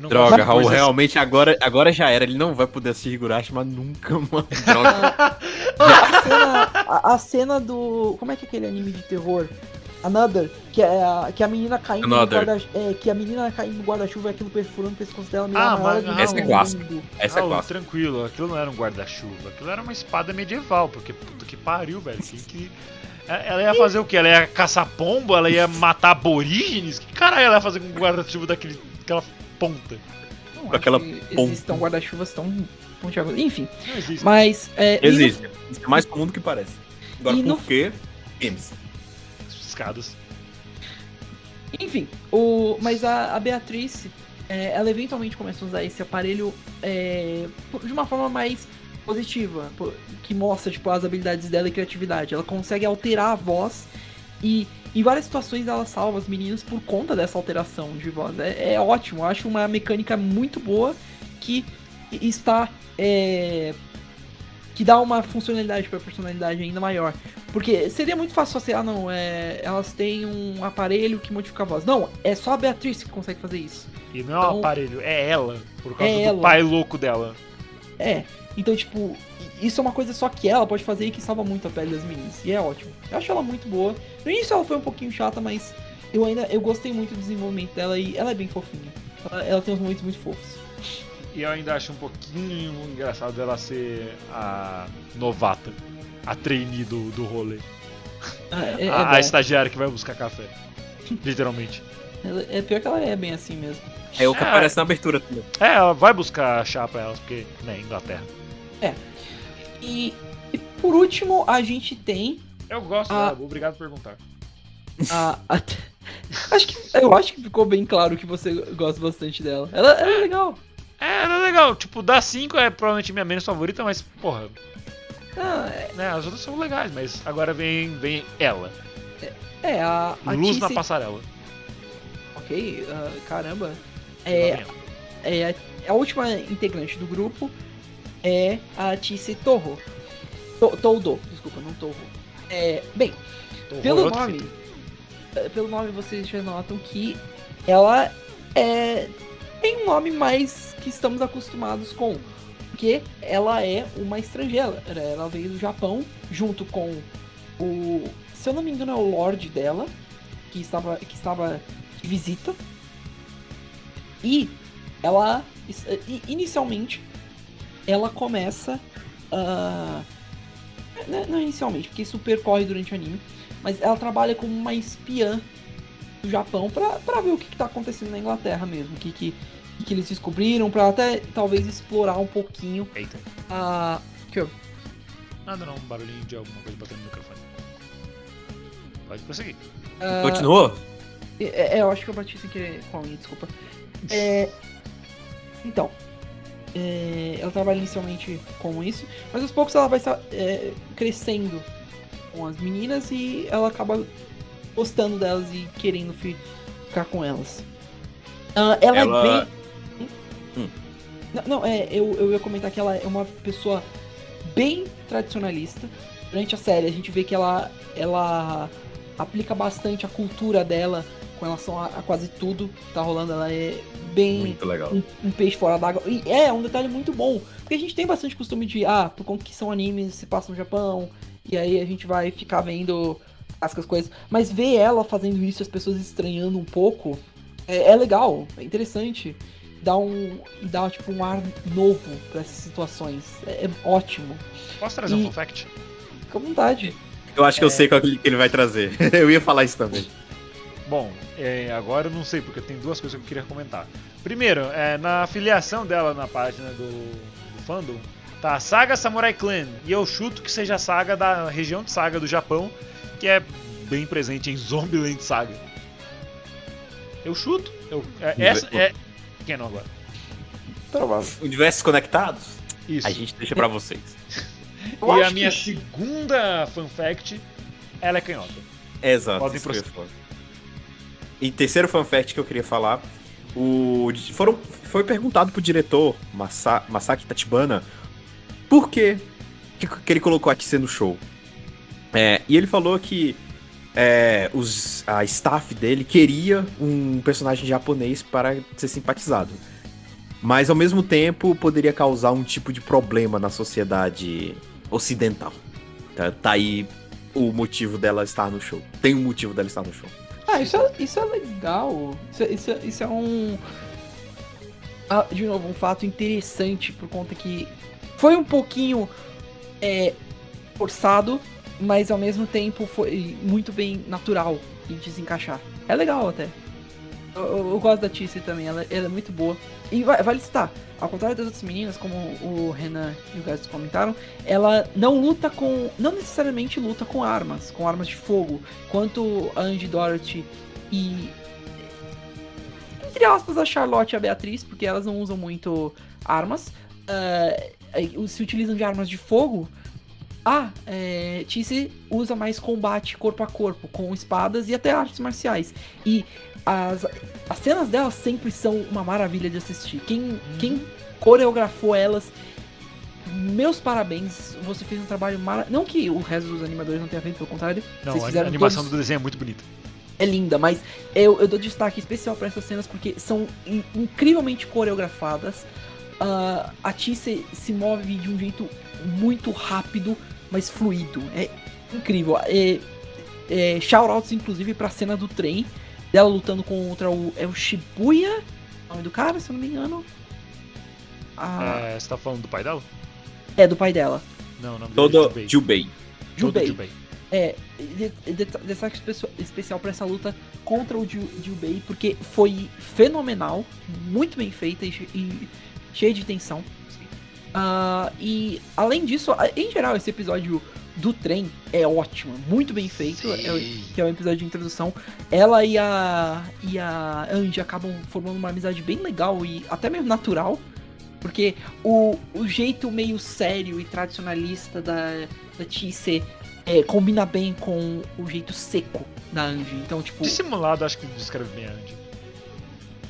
Não Droga, Raul, coisas- realmente agora, agora já era. Ele não vai poder assistir Higurashi, mas nunca, mano. Droga. A cena, a, a cena do. Como é que é aquele anime de terror? Another, que é a, que a menina caindo Another. no guarda é, que a menina caindo no guarda-chuva e aquilo perfurando o pescoço dela me Ah, mas- agonia Essa é clássica. Essa é Raul, clássica. tranquilo, aquilo não era um guarda-chuva, aquilo era uma espada medieval, porque puta que pariu, velho. Quem que... É, Ela ia fazer o quê? Ela ia caçar pombo? Ela ia matar aborígenes? Que caralho ela ia fazer com um guarda-chuva daquele, daquela ponta? não Com aquela que ponta. existam guarda-chuvas tão pontiagudos. Enfim, Não existe. mas... É, no- Existe. Isso é mais comum do que parece. Agora, E no- por quê? Games. Escadas. Enfim, o, mas a, a Beatriz, é, ela eventualmente começa a usar esse aparelho é, de uma forma mais positiva, que mostra tipo, as habilidades dela e criatividade. Ela consegue alterar a voz e em várias situações ela salva as meninas por conta dessa alteração de voz. É, é ótimo, eu acho uma mecânica muito boa que está. é, que dá uma funcionalidade para a personalidade ainda maior. Porque seria muito fácil você, ah não, é, elas têm um aparelho que modifica a voz. Não, é só a Beatriz que consegue fazer isso. E não é um Então- aparelho, é ela. Por causa É do ela. pai louco dela. É, então tipo, isso é uma coisa só que ela pode fazer e que salva muito a pele das meninas. E é ótimo. Eu acho ela muito boa. No início ela foi um pouquinho chata, mas eu ainda eu gostei muito do desenvolvimento dela e ela é bem fofinha. Ela, ela tem uns momentos muito fofos. E eu ainda acho um pouquinho engraçado dela ser a novata. A trainee do, do rolê. Ah, é, é a, a bom. estagiária que vai buscar café. Literalmente. Ela- é pior que ela é bem assim mesmo. É o que É. aparece na abertura também. É, ela vai buscar chá pra elas, porque, né, Inglaterra. E, e por último, a gente tem Eu gosto Ah. dela, obrigado por perguntar. a. a- acho que, eu acho que ficou bem claro que você gosta bastante dela. Ela, ela é legal. É, era legal. Tipo, da 5 é provavelmente minha menos favorita, mas, porra, Ah, é, né, as outras são legais, mas agora vem, vem ela. é, a, a Luz na passarela. Ok, ah, caramba. É, ela. é, a- a última integrante do grupo é a Tissy Torro. To, Toldo, desculpa, não Torro. É, bem, pelo outra nome, fita. eh, pelo nome vocês já notam que ela é tem um nome mais que estamos acostumados com, porque ela é uma estrangeira. Ela veio do Japão junto com o, se eu não me engano, é o Lorde dela que estava que estava de visita. E ela inicialmente ela começa a não, não inicialmente, porque isso percorre durante o anime, mas ela trabalha como uma espiã do Japão pra, pra ver o que, que tá acontecendo na Inglaterra mesmo, o que, que, que, eles descobriram, pra até talvez explorar um pouquinho Eita. a. Que eu- Nada não, um barulhinho de alguma coisa batendo no microfone. Pode prosseguir. a- Continuou? É, é, eu acho que eu bati sem querer com a unha, desculpa. É, então, é, ela trabalha inicialmente com isso, mas aos poucos ela vai sa- é, crescendo com as meninas e ela acaba gostando delas e querendo fi- ficar com elas. Ah, ela, Ela- é bem. Hum. Não, não, é, eu, eu ia comentar que ela é uma pessoa bem tradicionalista. Durante a série a gente vê que ela, ela aplica bastante a cultura dela com relação a, a quase tudo que tá rolando. Ela é bem Muito legal. um, um peixe fora d'água. E é um detalhe muito bom. Porque a gente tem bastante costume de, ah, por conta que são animes, se passa no Japão, e aí a gente vai ficar vendo as coisas. Mas ver ela fazendo isso, as pessoas estranhando um pouco, é, é legal, é interessante. Dá um. dá tipo um ar novo pra essas situações. É, é ótimo. Posso trazer E- um fun fact? Fica à vontade. Eu acho que eu sei qual que ele vai trazer. eu ia falar isso também. Bom, é, agora eu não sei, porque tem duas coisas que eu queria comentar. Primeiro, é, na afiliação dela na página do, do fandom, tá Saga Samurai Clan. E eu chuto que seja a saga da região de Saga do Japão, que é bem presente em Zombieland Saga. Eu chuto. Eu, é, essa é. Quem não agora? Universos conectados, Isso. a gente deixa pra vocês. Eu E a minha que- segunda fun fact, ela é canhota. Exato. Podem prosseguir. E terceiro fan fact que eu queria falar, o foram foi perguntado pro diretor Masa, Masaki Tachibana por que, que que ele colocou a Tse no show. É, e ele falou que é, os, a staff dele queria um personagem japonês para ser simpatizado. Mas ao mesmo tempo poderia causar um tipo de problema na sociedade ocidental. Tá, tá aí o motivo dela estar no show. Tem um motivo dela estar no show. Ah, isso é, isso é legal. Isso, é- isso, é- isso é um. Ah, de novo, um fato interessante por conta que foi um pouquinho é, forçado, mas ao mesmo tempo foi muito bem natural de se encaixar. É legal até. Eu, eu- gosto da Tissy também, ela, ela é muito boa. E vale citar, ao contrário das outras meninas, como o Renan e o Gás comentaram, ela não luta com. não necessariamente luta com armas, com armas de fogo, quanto a Angie Dorothy e. Entre aspas, a Charlotte e a Beatriz, porque elas não usam muito armas. ah, se utilizam de armas de fogo. A é, usa mais combate corpo a corpo, com espadas e até artes marciais. E as, as cenas delas sempre são uma maravilha de assistir. Quem, quem coreografou elas, meus parabéns. Você fez um trabalho maravilhoso. Não que o resto dos animadores não tenha feito, pelo contrário. Não, a animação todos- do desenho é muito bonita. é linda, mas eu, eu dou destaque especial pra essas cenas porque são in- incrivelmente coreografadas. Ah, a Ti se, se move de um jeito muito rápido, mas fluido. É incrível. É, é, shoutouts, inclusive, pra cena do trem. Dela lutando contra o. É o Shibuya? O nome do cara, se eu não me engano. Ah, É, você tá falando do pai dela? é. do pai dela. Não, o nome Todo dele é Jubei. Jubei. Todo Jubei. É, de- de- destaque espe- especial pra essa luta contra o Jiu- Jubei, porque foi fenomenal, muito bem feita e, e cheia de tensão. Ah, e além disso, em geral, esse episódio do trem é ótimo, muito bem feito. É, que é o episódio de introdução. Ela e a e a Angie acabam formando uma amizade bem legal e até meio natural. Porque o, o jeito meio sério e tradicionalista da, da Tissé é, combina bem com o jeito seco da Angie. Então, tipo, Dissimulado, acho que descreve bem a Andy.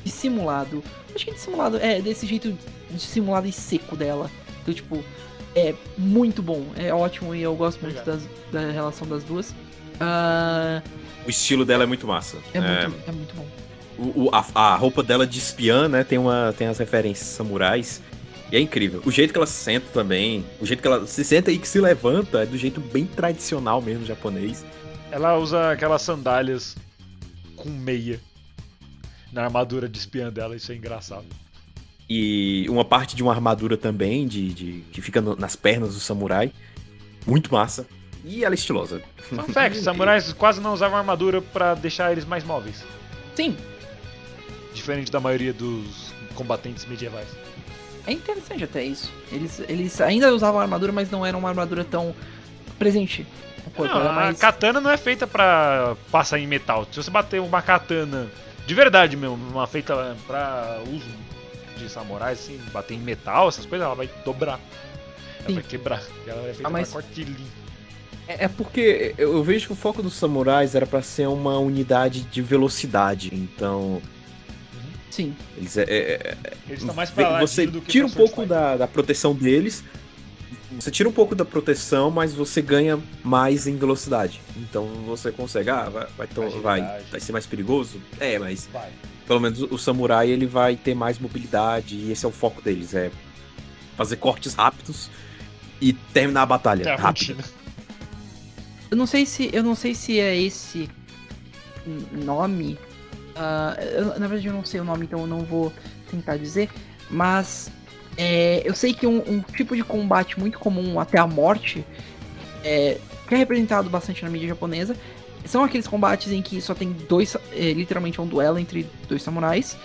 Dissimulado. Acho que dissimulado é desse jeito dissimulado e seco dela. Então, tipo, é muito bom. É ótimo e eu gosto muito das- da relação das duas. Ah, O estilo dela é muito massa. é, muito, é muito bom. O, o- a, a roupa dela de espiã, né? Tem, uma, tem as referências samurais. E é incrível. O jeito que ela se senta também. O jeito que ela se senta e que se levanta é do jeito bem tradicional mesmo japonês. Ela usa aquelas sandálias com meia na armadura de espiã dela, isso é engraçado. E uma parte de uma armadura também, de, de que fica no- nas pernas do samurai. Muito massa. E ela é estilosa. Fun fact, samurais quase não usavam armadura pra deixar eles mais móveis. Sim, Diferente da maioria dos combatentes medievais. É interessante até isso. Eles, eles ainda usavam armadura, mas não era uma armadura tão presente. Não, era a mais... katana não é feita pra passar em metal. Se você bater uma katana de verdade mesmo, uma feita pra uso de samurais, assim, bater em metal, essas coisas, ela vai dobrar. Ela Sim. vai quebrar. Ela é feita Ah, mas- pra corte limpo. É, é porque eu vejo que o foco dos samurais era pra ser uma unidade de velocidade. Então, Sim. eles é- é- Eles estão mais pra lá você do que tira um pouco da, da proteção deles. Você tira um pouco da proteção, mas você ganha mais em velocidade. Então você consegue. Ah, vai, vai, vai, vai ser mais perigoso? É, mas Vai. pelo menos o samurai ele vai ter mais mobilidade e esse é o foco deles. É fazer cortes rápidos e terminar a batalha É rápido. Eu não sei se eu não sei se é esse nome. ah, eu- na verdade eu não sei o nome, então eu não vou tentar dizer. Mas é, eu sei que um, um tipo de combate muito comum até a morte, é, que é representado bastante na mídia japonesa, são aqueles combates em que só tem dois, é, literalmente é um duelo entre dois samurais.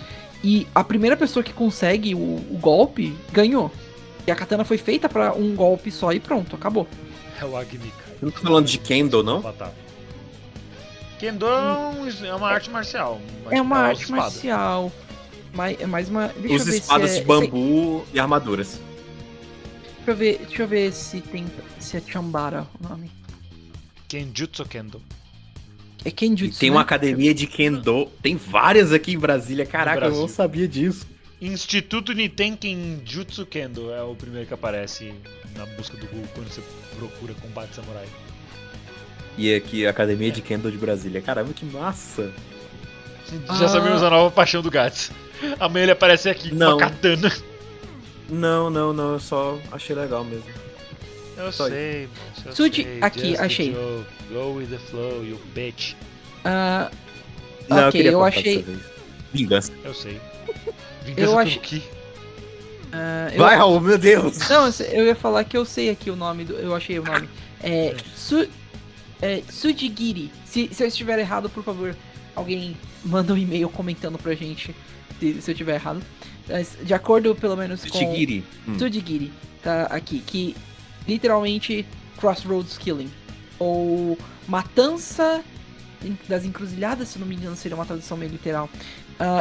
E a primeira pessoa que consegue o, o golpe ganhou. E a katana foi feita pra um golpe só e pronto, acabou. É o Agnika. Eu não tô falando de Kendo, não? Batata. Kendo é é uma arte marcial. É uma arte marcial. Mais, é mais uma. Deixa ver espadas se é, de bambu e armaduras. se- deixa eu ver, deixa eu ver se tem. Se é Chambara o nome. Kenjutsu Kendo. É E Kenjutsu. tem né? uma academia de Kendo. Tem várias aqui em Brasília. Caraca, eu não sabia disso. Instituto Niten Kenjutsu Kendo é o primeiro que aparece na busca do Google quando você procura combate samurai. E aqui, a Academia de Kendo de Brasília. Caramba, que massa. Já Ah. sabemos a nova paixão do Gats. Amanhã ele aparece aqui com Não. uma katana. Não, não, não. Eu só achei legal mesmo. Eu Só sei, eu Suji, sei. aqui, Just achei. Go with the flow, you bitch. Ah, Não, eu Ok, eu cortar achei-. Vingança. Eu sei. Eu Vingança achei- pelo Ki. ah, eu- Vai, Raul, meu Deus! Não, eu eu ia falar que eu sei aqui o nome do. Eu achei o nome. É. Su, é Sujigiri. Se, se eu estiver errado, por favor, alguém manda um e-mail comentando pra gente se, se eu tiver errado. Mas, de acordo, pelo menos, com... Tsuchigiri. Hum. Tá aqui, que literalmente Crossroads Killing. Ou Matança das Encruzilhadas, se não me engano, seria uma tradução meio literal.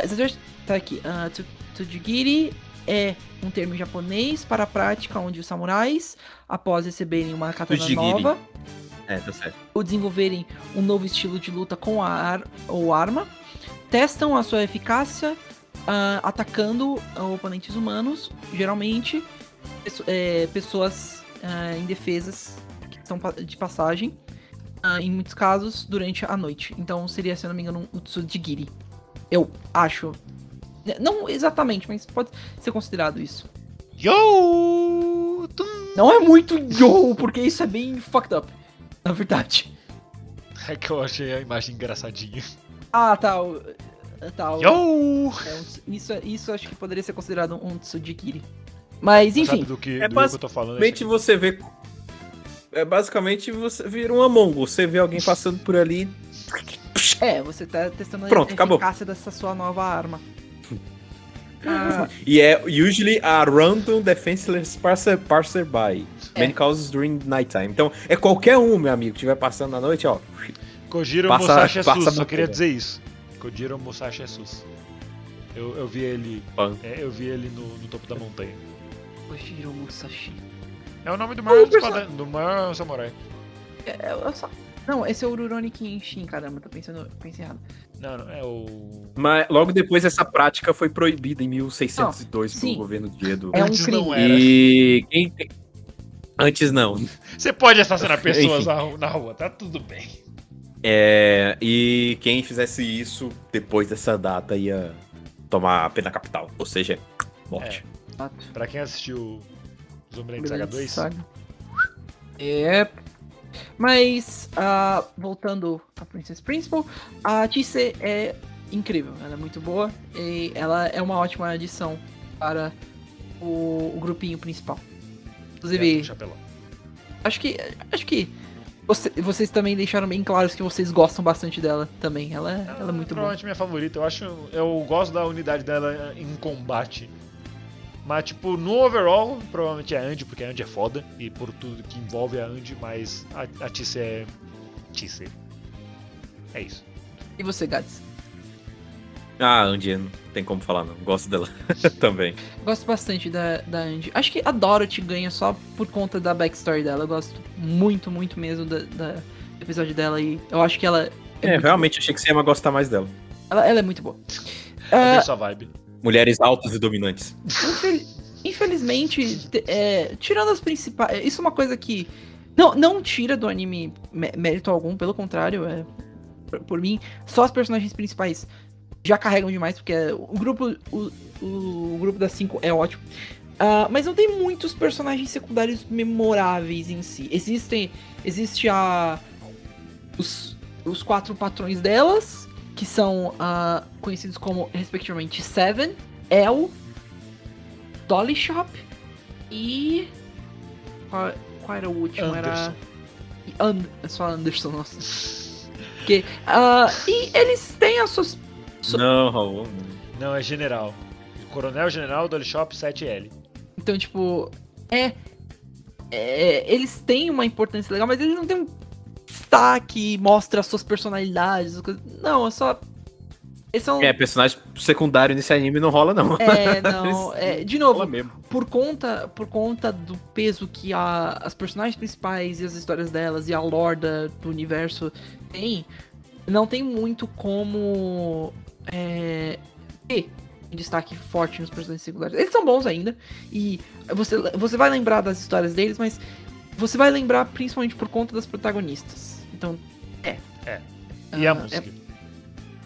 Exatamente, tá aqui. Uh, Tsujigiri é um termo japonês para a prática onde os samurais, após receberem uma katana Tsujigiri. nova, É, tá certo. ou desenvolverem um novo estilo de luta com a ar ou arma, testam a sua eficácia ah, atacando oponentes humanos, geralmente é, pessoas ah, indefesas que estão de passagem, ah, em muitos casos durante a noite. Então seria, se eu não me engano, um Tsujigiri. Eu acho. N- Não exatamente, mas pode ser considerado isso. Yo! Tum! Não é muito yo, porque isso é bem fucked up. Na verdade. É que eu achei a imagem engraçadinha. Ah, tá. O- Yo! é um- isso, isso acho que poderia ser considerado um Tsujigiri. Mas, Sabe enfim. do que, É do que eu tô falando? É Basicamente você vê. É basicamente você vira um Among Us. Você vê alguém passando por ali. É, você tá testando Pronto, a acabou. eficácia dessa sua nova arma. Ah, E é usually a random defenseless passer, passerby. É. Many causes during nighttime. Então, é qualquer um, meu amigo, que estiver passando na noite, ó. Kojiro Passa- Musashi é passa sus, só queria dizer isso. Kojiro Musashi é sus. Eu, eu vi ele. É, eu vi ele no, no topo da montanha. Oshiro Musashi. É o nome do maior, espada- do maior samurai. É, é, eu só- Não, esse é o Rurouni Kenshin, caramba, tô pensando, pensei errado. Não, não, é o. Mas logo depois essa prática foi proibida em 1602 Não, pelo sim. governo de Edo. É um Antes crime. não era. E quem tem- Antes não. Você pode assassinar pessoas na rua, tá tudo bem. É, e quem fizesse isso depois dessa data ia tomar a pena capital, ou seja, morte. Pra quem assistiu Zombieland Saga 2, Saga. É. Mas, ah, voltando a Princess Principal, a Tise é incrível, ela é muito boa e ela é uma ótima adição para o, o grupinho principal. Inclusive, é, acho que acho que você- vocês também deixaram bem claros que vocês gostam bastante dela também. Ela, é- ela é muito boa. Provavelmente minha favorita. Eu acho. Eu gosto da unidade dela em combate. Mas, tipo, no overall, provavelmente é a Andy, porque a Andy é foda. E por tudo que envolve a Andy, mas a, a Tisse é. Tisse. É isso. E você, Gads? Ah, Andy, não tem como falar não. Gosto dela também. Gosto bastante da, da Andy. Acho que a Dorothy ganha só por conta da backstory dela. Eu gosto muito, muito mesmo da, da- do episódio dela e eu acho que ela É, realmente achei que você ia gostar mais dela. ela, ela é muito boa. Cadê Ah, sua vibe? Mulheres altas e dominantes. infel- infelizmente, te- é, tirando as principais. Isso é uma coisa que. Não, não tira do anime mé- mérito algum, pelo contrário, é, por, por mim, só as personagens principais já carregam demais, porque o grupo. O, o grupo das cinco é ótimo. Ah, mas não tem muitos personagens secundários memoráveis em si. Existem. Existe a. Os, os quatro patrões delas, que são ah, conhecidos como, respectivamente, Seven, El, Dolly Shop e. Qual, qual era o último? Era. Anderson. e And, é só Anderson, nossa. que, ah, e eles têm as suas. So- Não, Raul. Não, é general. Coronel General Dolly Shop 7L. Então, tipo, é, é, Eles têm uma importância legal, mas eles não têm um destaque, mostra as suas personalidades. as coisas- Não, é só. Eles são. É, personagem secundário nesse anime não rola não. É, não. é, de novo, por conta, por conta do peso que a, as personagens principais e as histórias delas e a lore da- do universo tem, não tem muito como é, ter destaque forte nos personagens secundários. Eles são bons ainda, e você, você vai lembrar das histórias deles, mas você vai lembrar principalmente por conta das protagonistas. Então, é. É. E a Ah, música?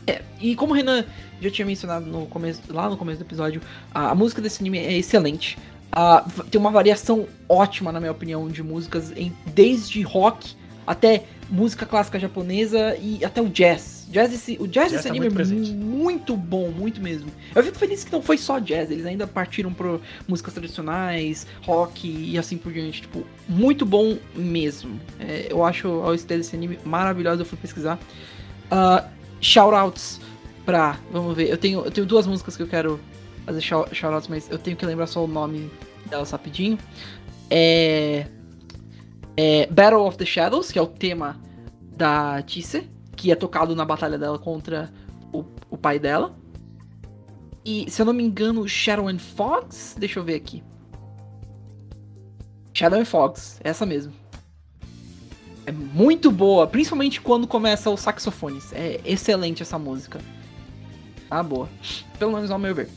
é, e como o Renan já tinha mencionado no começo, lá no começo do episódio, a, a música desse anime é excelente. Ah, v- tem uma variação ótima, na minha opinião, de músicas, em, desde rock até música clássica japonesa e até o jazz. Jazz esse, o jazz Jazz desse tá anime muito é muito bom, muito mesmo. Eu fico feliz que não foi só jazz, eles ainda partiram pro músicas tradicionais, rock e assim por diante. Tipo, muito bom mesmo. É, eu acho a OST desse anime maravilhosa, eu fui pesquisar. Ah, shoutouts pra. Vamos ver, eu tenho, eu tenho duas músicas que eu quero fazer shou- shoutouts, mas eu tenho que lembrar só o nome delas rapidinho. É. é Battle of the Shadows, que é o tema da Tisse, que é tocado na batalha dela contra o, o pai dela. E, se eu não me engano, Shadow and Fogs? Deixa eu ver aqui. Shadow and Fogs, essa mesmo. É muito boa, principalmente quando começa os saxofones. É excelente essa música. Ah, boa. Pelo menos ao meu ver.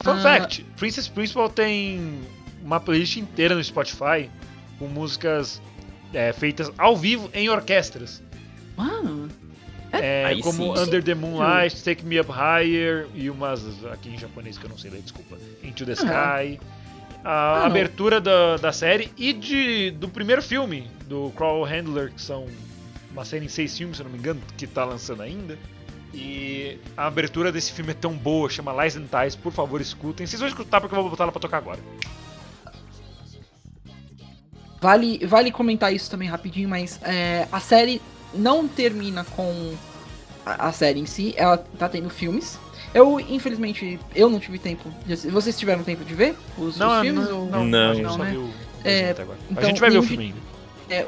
Fun Ah. fact: Princess Principal tem uma playlist inteira no Spotify com músicas é, feitas ao vivo em orquestras. Mano, É, Aí como sim. Under the Moonlight, Take Me Up Higher e umas aqui em japonês que eu não sei ler, desculpa. Into the Sky. A Ah, abertura da, da série e de, do primeiro filme, do Crawl Handler, que são uma série em seis filmes, se eu não me engano, que tá lançando ainda. E a abertura desse filme é tão boa, chama Lies and Ties, por favor escutem. Vocês vão escutar porque eu vou botar ela pra tocar agora. Vale, vale comentar isso também rapidinho, mas é, a série não termina com a, a série em si, ela tá tendo filmes. Eu, infelizmente, eu não tive tempo. De, vocês tiveram tempo de ver os, os filmes? não, ou- não, Não. a gente Não, só né? viu o É, desenho até agora. a então, gente vai ver o nenhum filme ainda.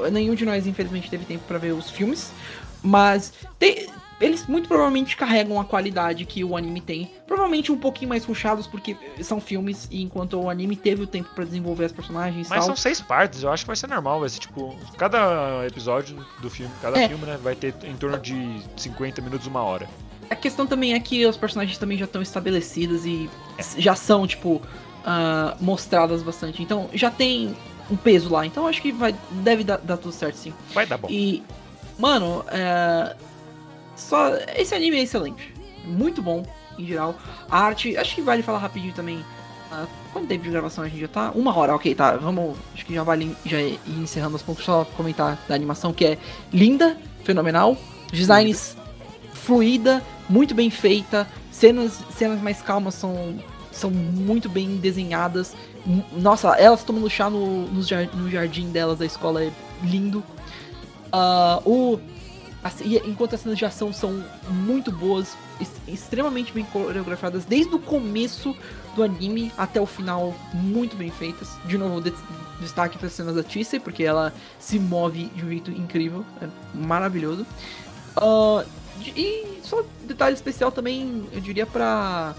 É, nenhum de nós, infelizmente, teve tempo pra ver os filmes. Mas tem- eles muito provavelmente carregam a qualidade que o anime tem. Provavelmente um pouquinho mais ruchados, porque são filmes, e enquanto o anime teve o tempo pra desenvolver as personagens Mas tal. são seis partes, eu acho que vai ser normal, vai ser tipo. Cada episódio do filme, cada É. filme, né, vai ter em torno de 50 minutos, uma hora. A questão também é que os personagens também já estão estabelecidos e É. já são, tipo, ah, mostradas bastante. Então já tem um peso lá. Então acho que vai, deve dar, dar tudo certo sim. Vai dar bom. E, mano, é, só esse anime é excelente. Muito bom, em geral. A arte, acho que vale falar rapidinho também. ah, quanto tempo de gravação a gente já tá? Uma hora, ok, tá. Vamos. Acho que já vale já ir encerrando aos poucos. Só comentar da animação que é linda, fenomenal. Designs fluida, muito bem feita. Cenas, cenas mais calmas são, são muito bem desenhadas. Nossa, elas tomando chá no, no, jar- no jardim delas da escola é lindo. Ah, o, enquanto as cenas de ação são muito boas, extremamente bem coreografadas, desde o começo do anime até o final, muito bem feitas. De novo, de- destaque para as cenas da Tissy, porque ela se move de um jeito incrível, é maravilhoso. De- e só detalhe especial também, eu diria para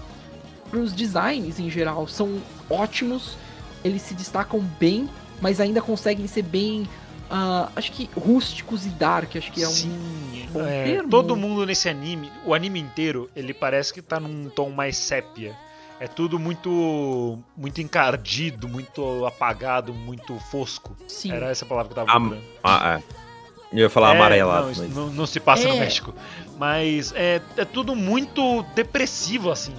os designs em geral, são ótimos, eles se destacam bem, mas ainda conseguem ser bem, ah, acho que rústicos e dark, acho que é um Sim, bom é, termo. todo mundo nesse anime, o anime inteiro, ele parece que tá num tom mais sépia. É tudo muito muito encardido, muito apagado, muito fosco. Sim. Era essa palavra que eu tava Am- procurando. Ah, é. Eu ia falar É, amarelado, Não, mas... não, não se passa no É. México. Mas é, é tudo muito depressivo, assim.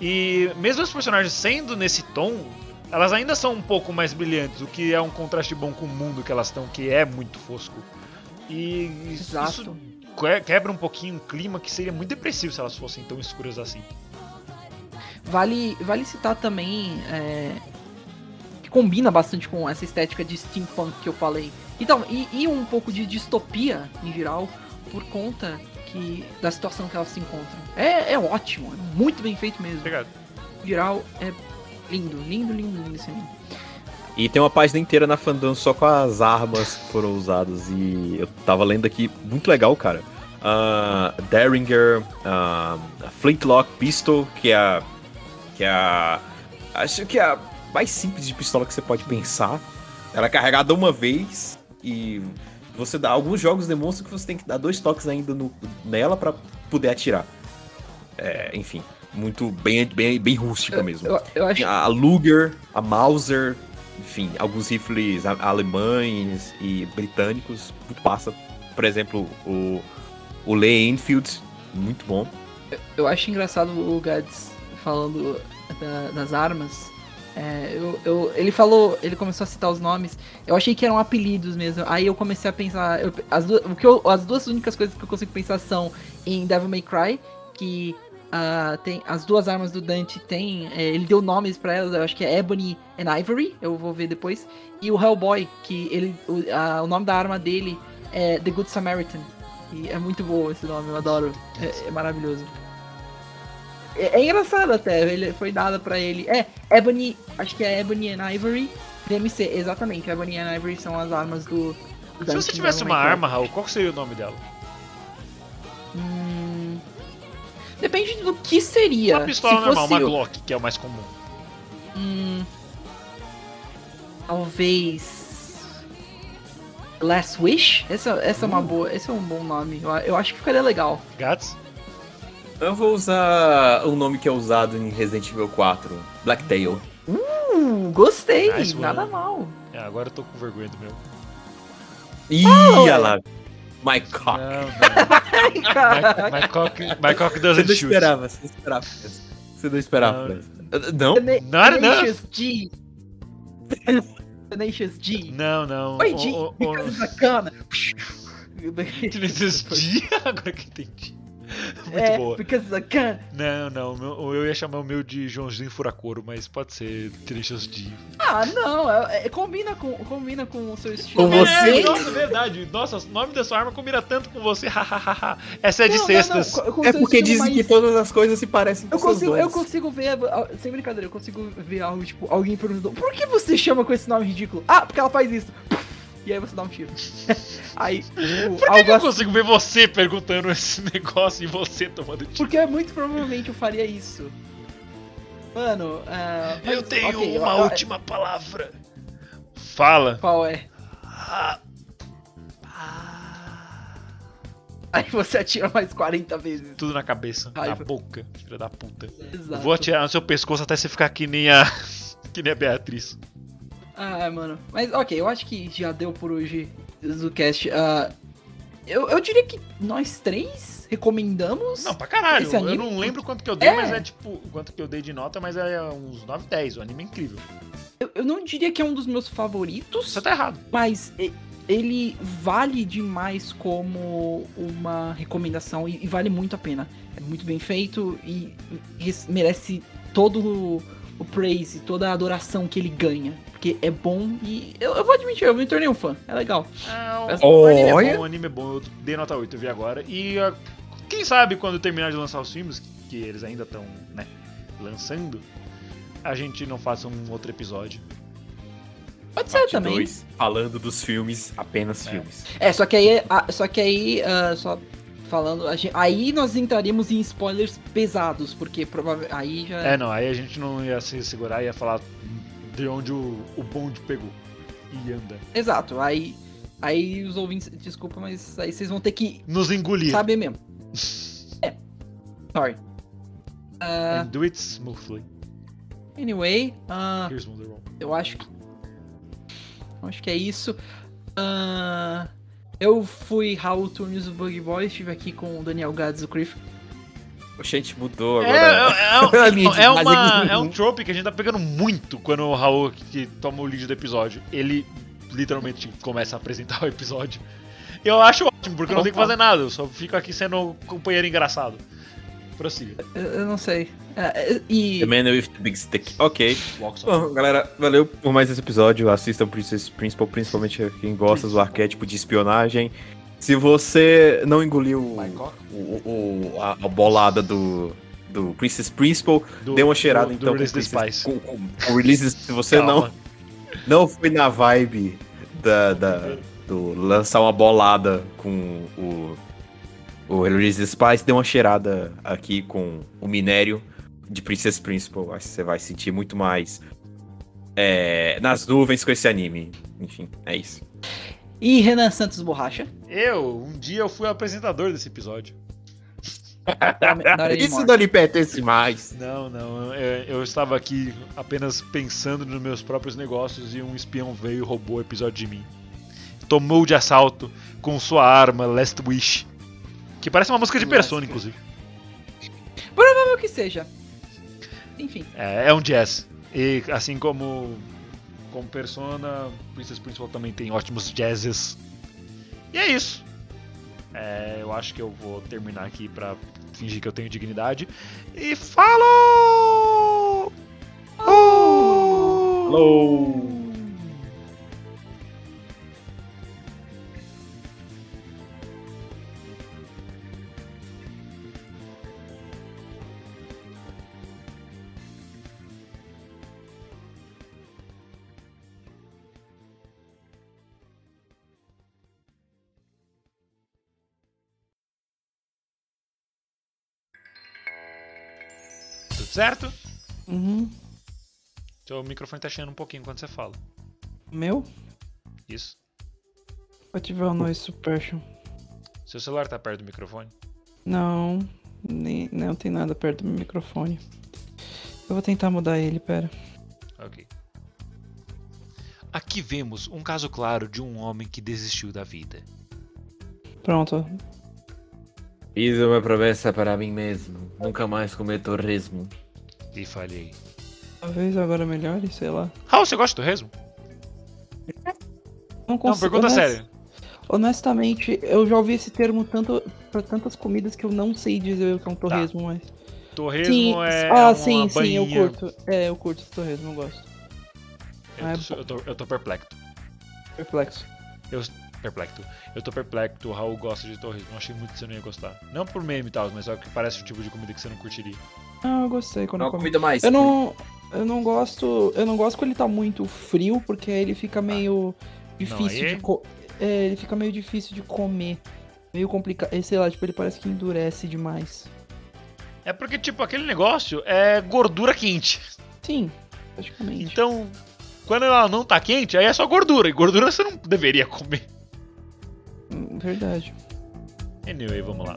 E mesmo os personagens sendo nesse tom, elas ainda são um pouco mais brilhantes, o que é um contraste bom com o mundo que elas estão, que é muito fosco. E isso Exato. que- quebra um pouquinho o clima que seria muito depressivo se elas fossem tão escuras assim. Vale, vale citar também é, que combina bastante com essa estética de steampunk que eu falei. Então, e, e um pouco de distopia em geral, por conta que da situação que elas se encontram. É, é ótimo, é muito bem feito mesmo. Obrigado. Em geral, é lindo, lindo, lindo, lindo esse anime. E tem uma página inteira na fandom só com as armas que foram usadas. E eu tava lendo aqui, muito legal, cara. Ah, Derringer, a Flintlock Pistol, que é a. Que é a. Acho que é a mais simples de pistola que você pode pensar. Ela é carregada uma vez e você dá. Alguns jogos demonstram que você tem que dar dois toques ainda no- nela pra poder atirar. É, enfim, muito bem, bem, bem rústica mesmo. Eu, eu acho A Luger, a Mauser, enfim, alguns rifles alemães e britânicos, muito passa. Por exemplo, o, o Lee Enfield, muito bom. Eu acho engraçado o Gads falando da- das armas. É, eu, eu- ele falou, ele começou a citar os nomes. Eu achei que eram apelidos mesmo. Aí eu comecei a pensar. eu- as, duas, o que eu- as duas únicas coisas que eu consigo pensar são em Devil May Cry, que ah, tem as duas armas do Dante tem. é, ele deu nomes pra elas, eu acho que é Ebony and Ivory, eu vou ver depois. E o Hellboy, que ele, o, a- o nome da arma dele é The Good Samaritan. E é muito bom esse nome, eu adoro. É, é maravilhoso. É, é engraçado até, ele foi dado pra ele. É, Ebony, acho que é Ebony and Ivory DMC, exatamente. Ebony and Ivory são as armas do. do Se Dungeon você tivesse uma Cry. arma, Raul, qual seria o nome dela? Hum, Depende do que seria. Uma pistola Se normal, fosse uma o- Glock, que é o mais comum. Hum, talvez. Last Wish? Essa, essa é uma boa. Esse é um bom nome. Eu, eu acho que ficaria legal. Gats? Eu vou usar um nome que é usado em Resident Evil 4, Blacktail. Uh, gostei. Nice nada mal. É, agora eu tô com vergonha do meu. Ih, olha lá. My cock. Não, não. my, my cock, my cock Você doesn't não shoot. esperava, você não esperava. Você não esperava. Não. Não? Tena- Not enough. Tenacious D. Tenacious D. Não, não. Oi, O- D. o- o- Because bacana. Tenacious D? Agora que entendi. Muito é, boa. because bacana. Não, não. o meu- Eu ia chamar o meu de Joãozinho Furacoro, mas pode ser Tenacious D. Ah, não. é- é- combina, com, combina com o seu estilo. Com você? É, nossa, verdade. Nossa, o nome da sua arma combina tanto com você. hahaha. Essa é de Não, não, sextas. não, É porque dizem mais- que todas as coisas se parecem com Eu consigo, eu consigo ver, ah, sem brincadeira, eu consigo ver algo, tipo, alguém perguntou, por que você chama com esse nome ridículo? Ah, porque ela faz isso. E aí você dá um tiro. aí, tipo, Por que, eu consigo ver você perguntando esse negócio e você tomando tiro? Porque muito provavelmente eu faria isso. Mano, ah, mas, Eu tenho ok, uma eu- eu- última palavra. Fala. Qual é? Ah, Aí você atira mais 40 vezes. tudo na cabeça, na Raiva. boca, filha da puta. Exato. Vou atirar no seu pescoço até você ficar que nem a. que nem a Beatriz. Ah, mano. Mas ok, eu acho que já deu por hoje do cast. Ah, eu, eu diria que nós três recomendamos. Não, pra caralho. Eu não lembro quanto que eu dei, É. mas é tipo. Quanto que eu dei de nota, mas é uns 9, 10. O anime é incrível. Eu, eu não diria que é um dos meus favoritos. Você tá errado. Mas e- ele vale demais como uma recomendação e, e vale muito a pena. É muito bem feito e res- merece todo o, o praise, toda a adoração que ele ganha. Porque é bom e eu, eu vou admitir, eu me tornei um fã. É legal. É, Essa- o, anime é bom, o anime é bom. Eu dei nota 8, eu vi agora. E ah, quem sabe quando terminar de lançar os filmes, que eles ainda estão, né, lançando, a gente não faça um outro episódio. Pode ser Parte também. dois, falando dos filmes, apenas É. filmes. É, só que aí, ah, só que aí, ah, só falando, a gente- aí nós entraríamos em spoilers pesados, porque provavelmente aí já É, não, aí a gente não ia se segurar, ia falar de onde o, o bonde pegou e anda. Exato, aí aí os ouvintes, desculpa, mas aí vocês vão ter que Nos engolir. saber mesmo. É. Sorry. Ah, And do it smoothly. anyway, ah, Here's eu acho que eu acho que é isso. Ah, eu fui Raul Turnes do Bug Boy, estive aqui com o Daniel Gads do Criff. O gente mudou É, agora. é, é, Linha de é, uma, é um trope que a gente tá pegando muito quando o Raul, que toma o lead do episódio, ele literalmente começa a apresentar o episódio. Eu acho ótimo, porque eu não tenho que fazer nada, eu só fico aqui sendo o companheiro engraçado. Prossiga. Eu, eu não sei. É, é, e The Man with the Big Stick. Ok. Bom, galera, valeu por mais esse episódio. Assistam Princess Principal, principalmente quem gosta do arquétipo de espionagem. Se você não engoliu o, o- o- a, a bolada do, do Princess Principal, Do- dê uma cheirada do- do então Release the Princess- com, com, com o release. Se você Calma. não, não foi na vibe da, da- do lançar uma bolada com o, o Release Spice, dê uma cheirada aqui com o minério de Princess Principal. Acho que você vai sentir muito mais é, nas nuvens com esse anime. Enfim, é isso. E Renan Santos Borracha. Eu, um dia eu fui apresentador desse episódio. Isso não lhe pertence mais. Não, não, eu, eu estava aqui apenas pensando nos meus próprios negócios e um espião veio e roubou o episódio de mim. Tomou de assalto com sua arma Last Wish. Que parece uma música de Persona, inclusive. Provável que seja. Enfim. É, é um jazz. E assim como, como Persona, Princess Principal também tem ótimos jazzes. E é isso. É, eu acho que eu vou terminar aqui pra fingir que eu tenho dignidade. E falou! Falou! Certo? Uhum. Seu microfone tá chiando um pouquinho quando você fala. Meu? Isso. Vou ativar o noise suppression. Seu celular tá perto do microfone? Não, nem, não tem nada perto do meu microfone. Eu vou tentar mudar ele, pera. Ok. Aqui vemos um caso claro de um homem que desistiu da vida. Pronto. Fiz uma promessa para mim mesmo. Nunca mais comer torresmo. E falhei. Talvez agora melhore, sei lá. Raul, você gosta do torresmo? Não Não, consigo. pergunta honest- séria. Honestamente, eu já ouvi esse termo tanto pra tantas comidas que eu não sei dizer o que é um torresmo mais. Torresmo sim, é ah, uma sim, sim, eu curto. É, eu curto esse torresmo, eu gosto. Ah, é Eu tô, eu, tô, eu tô perplexo. Perplexo. Eu, perplexo. Eu tô perplexo. O Raul gosta de torresmo. Eu achei muito que você não ia gostar. Não por meme e tal, mas só que parece o tipo de comida que você não curtiria. Ah, eu gostei quando É eu comi. mais. Eu não. Eu não gosto. Eu não gosto quando ele tá muito frio, porque aí ele fica meio difícil aí- de co é, ele fica meio difícil de comer. Meio complicado. eh, Sei lá, tipo, ele parece que endurece demais. É porque, tipo, aquele negócio é gordura quente. Sim, praticamente. Então, quando ela não tá quente, aí é só gordura. E gordura você não deveria comer. Hum, Verdade. Anyway, vamos lá.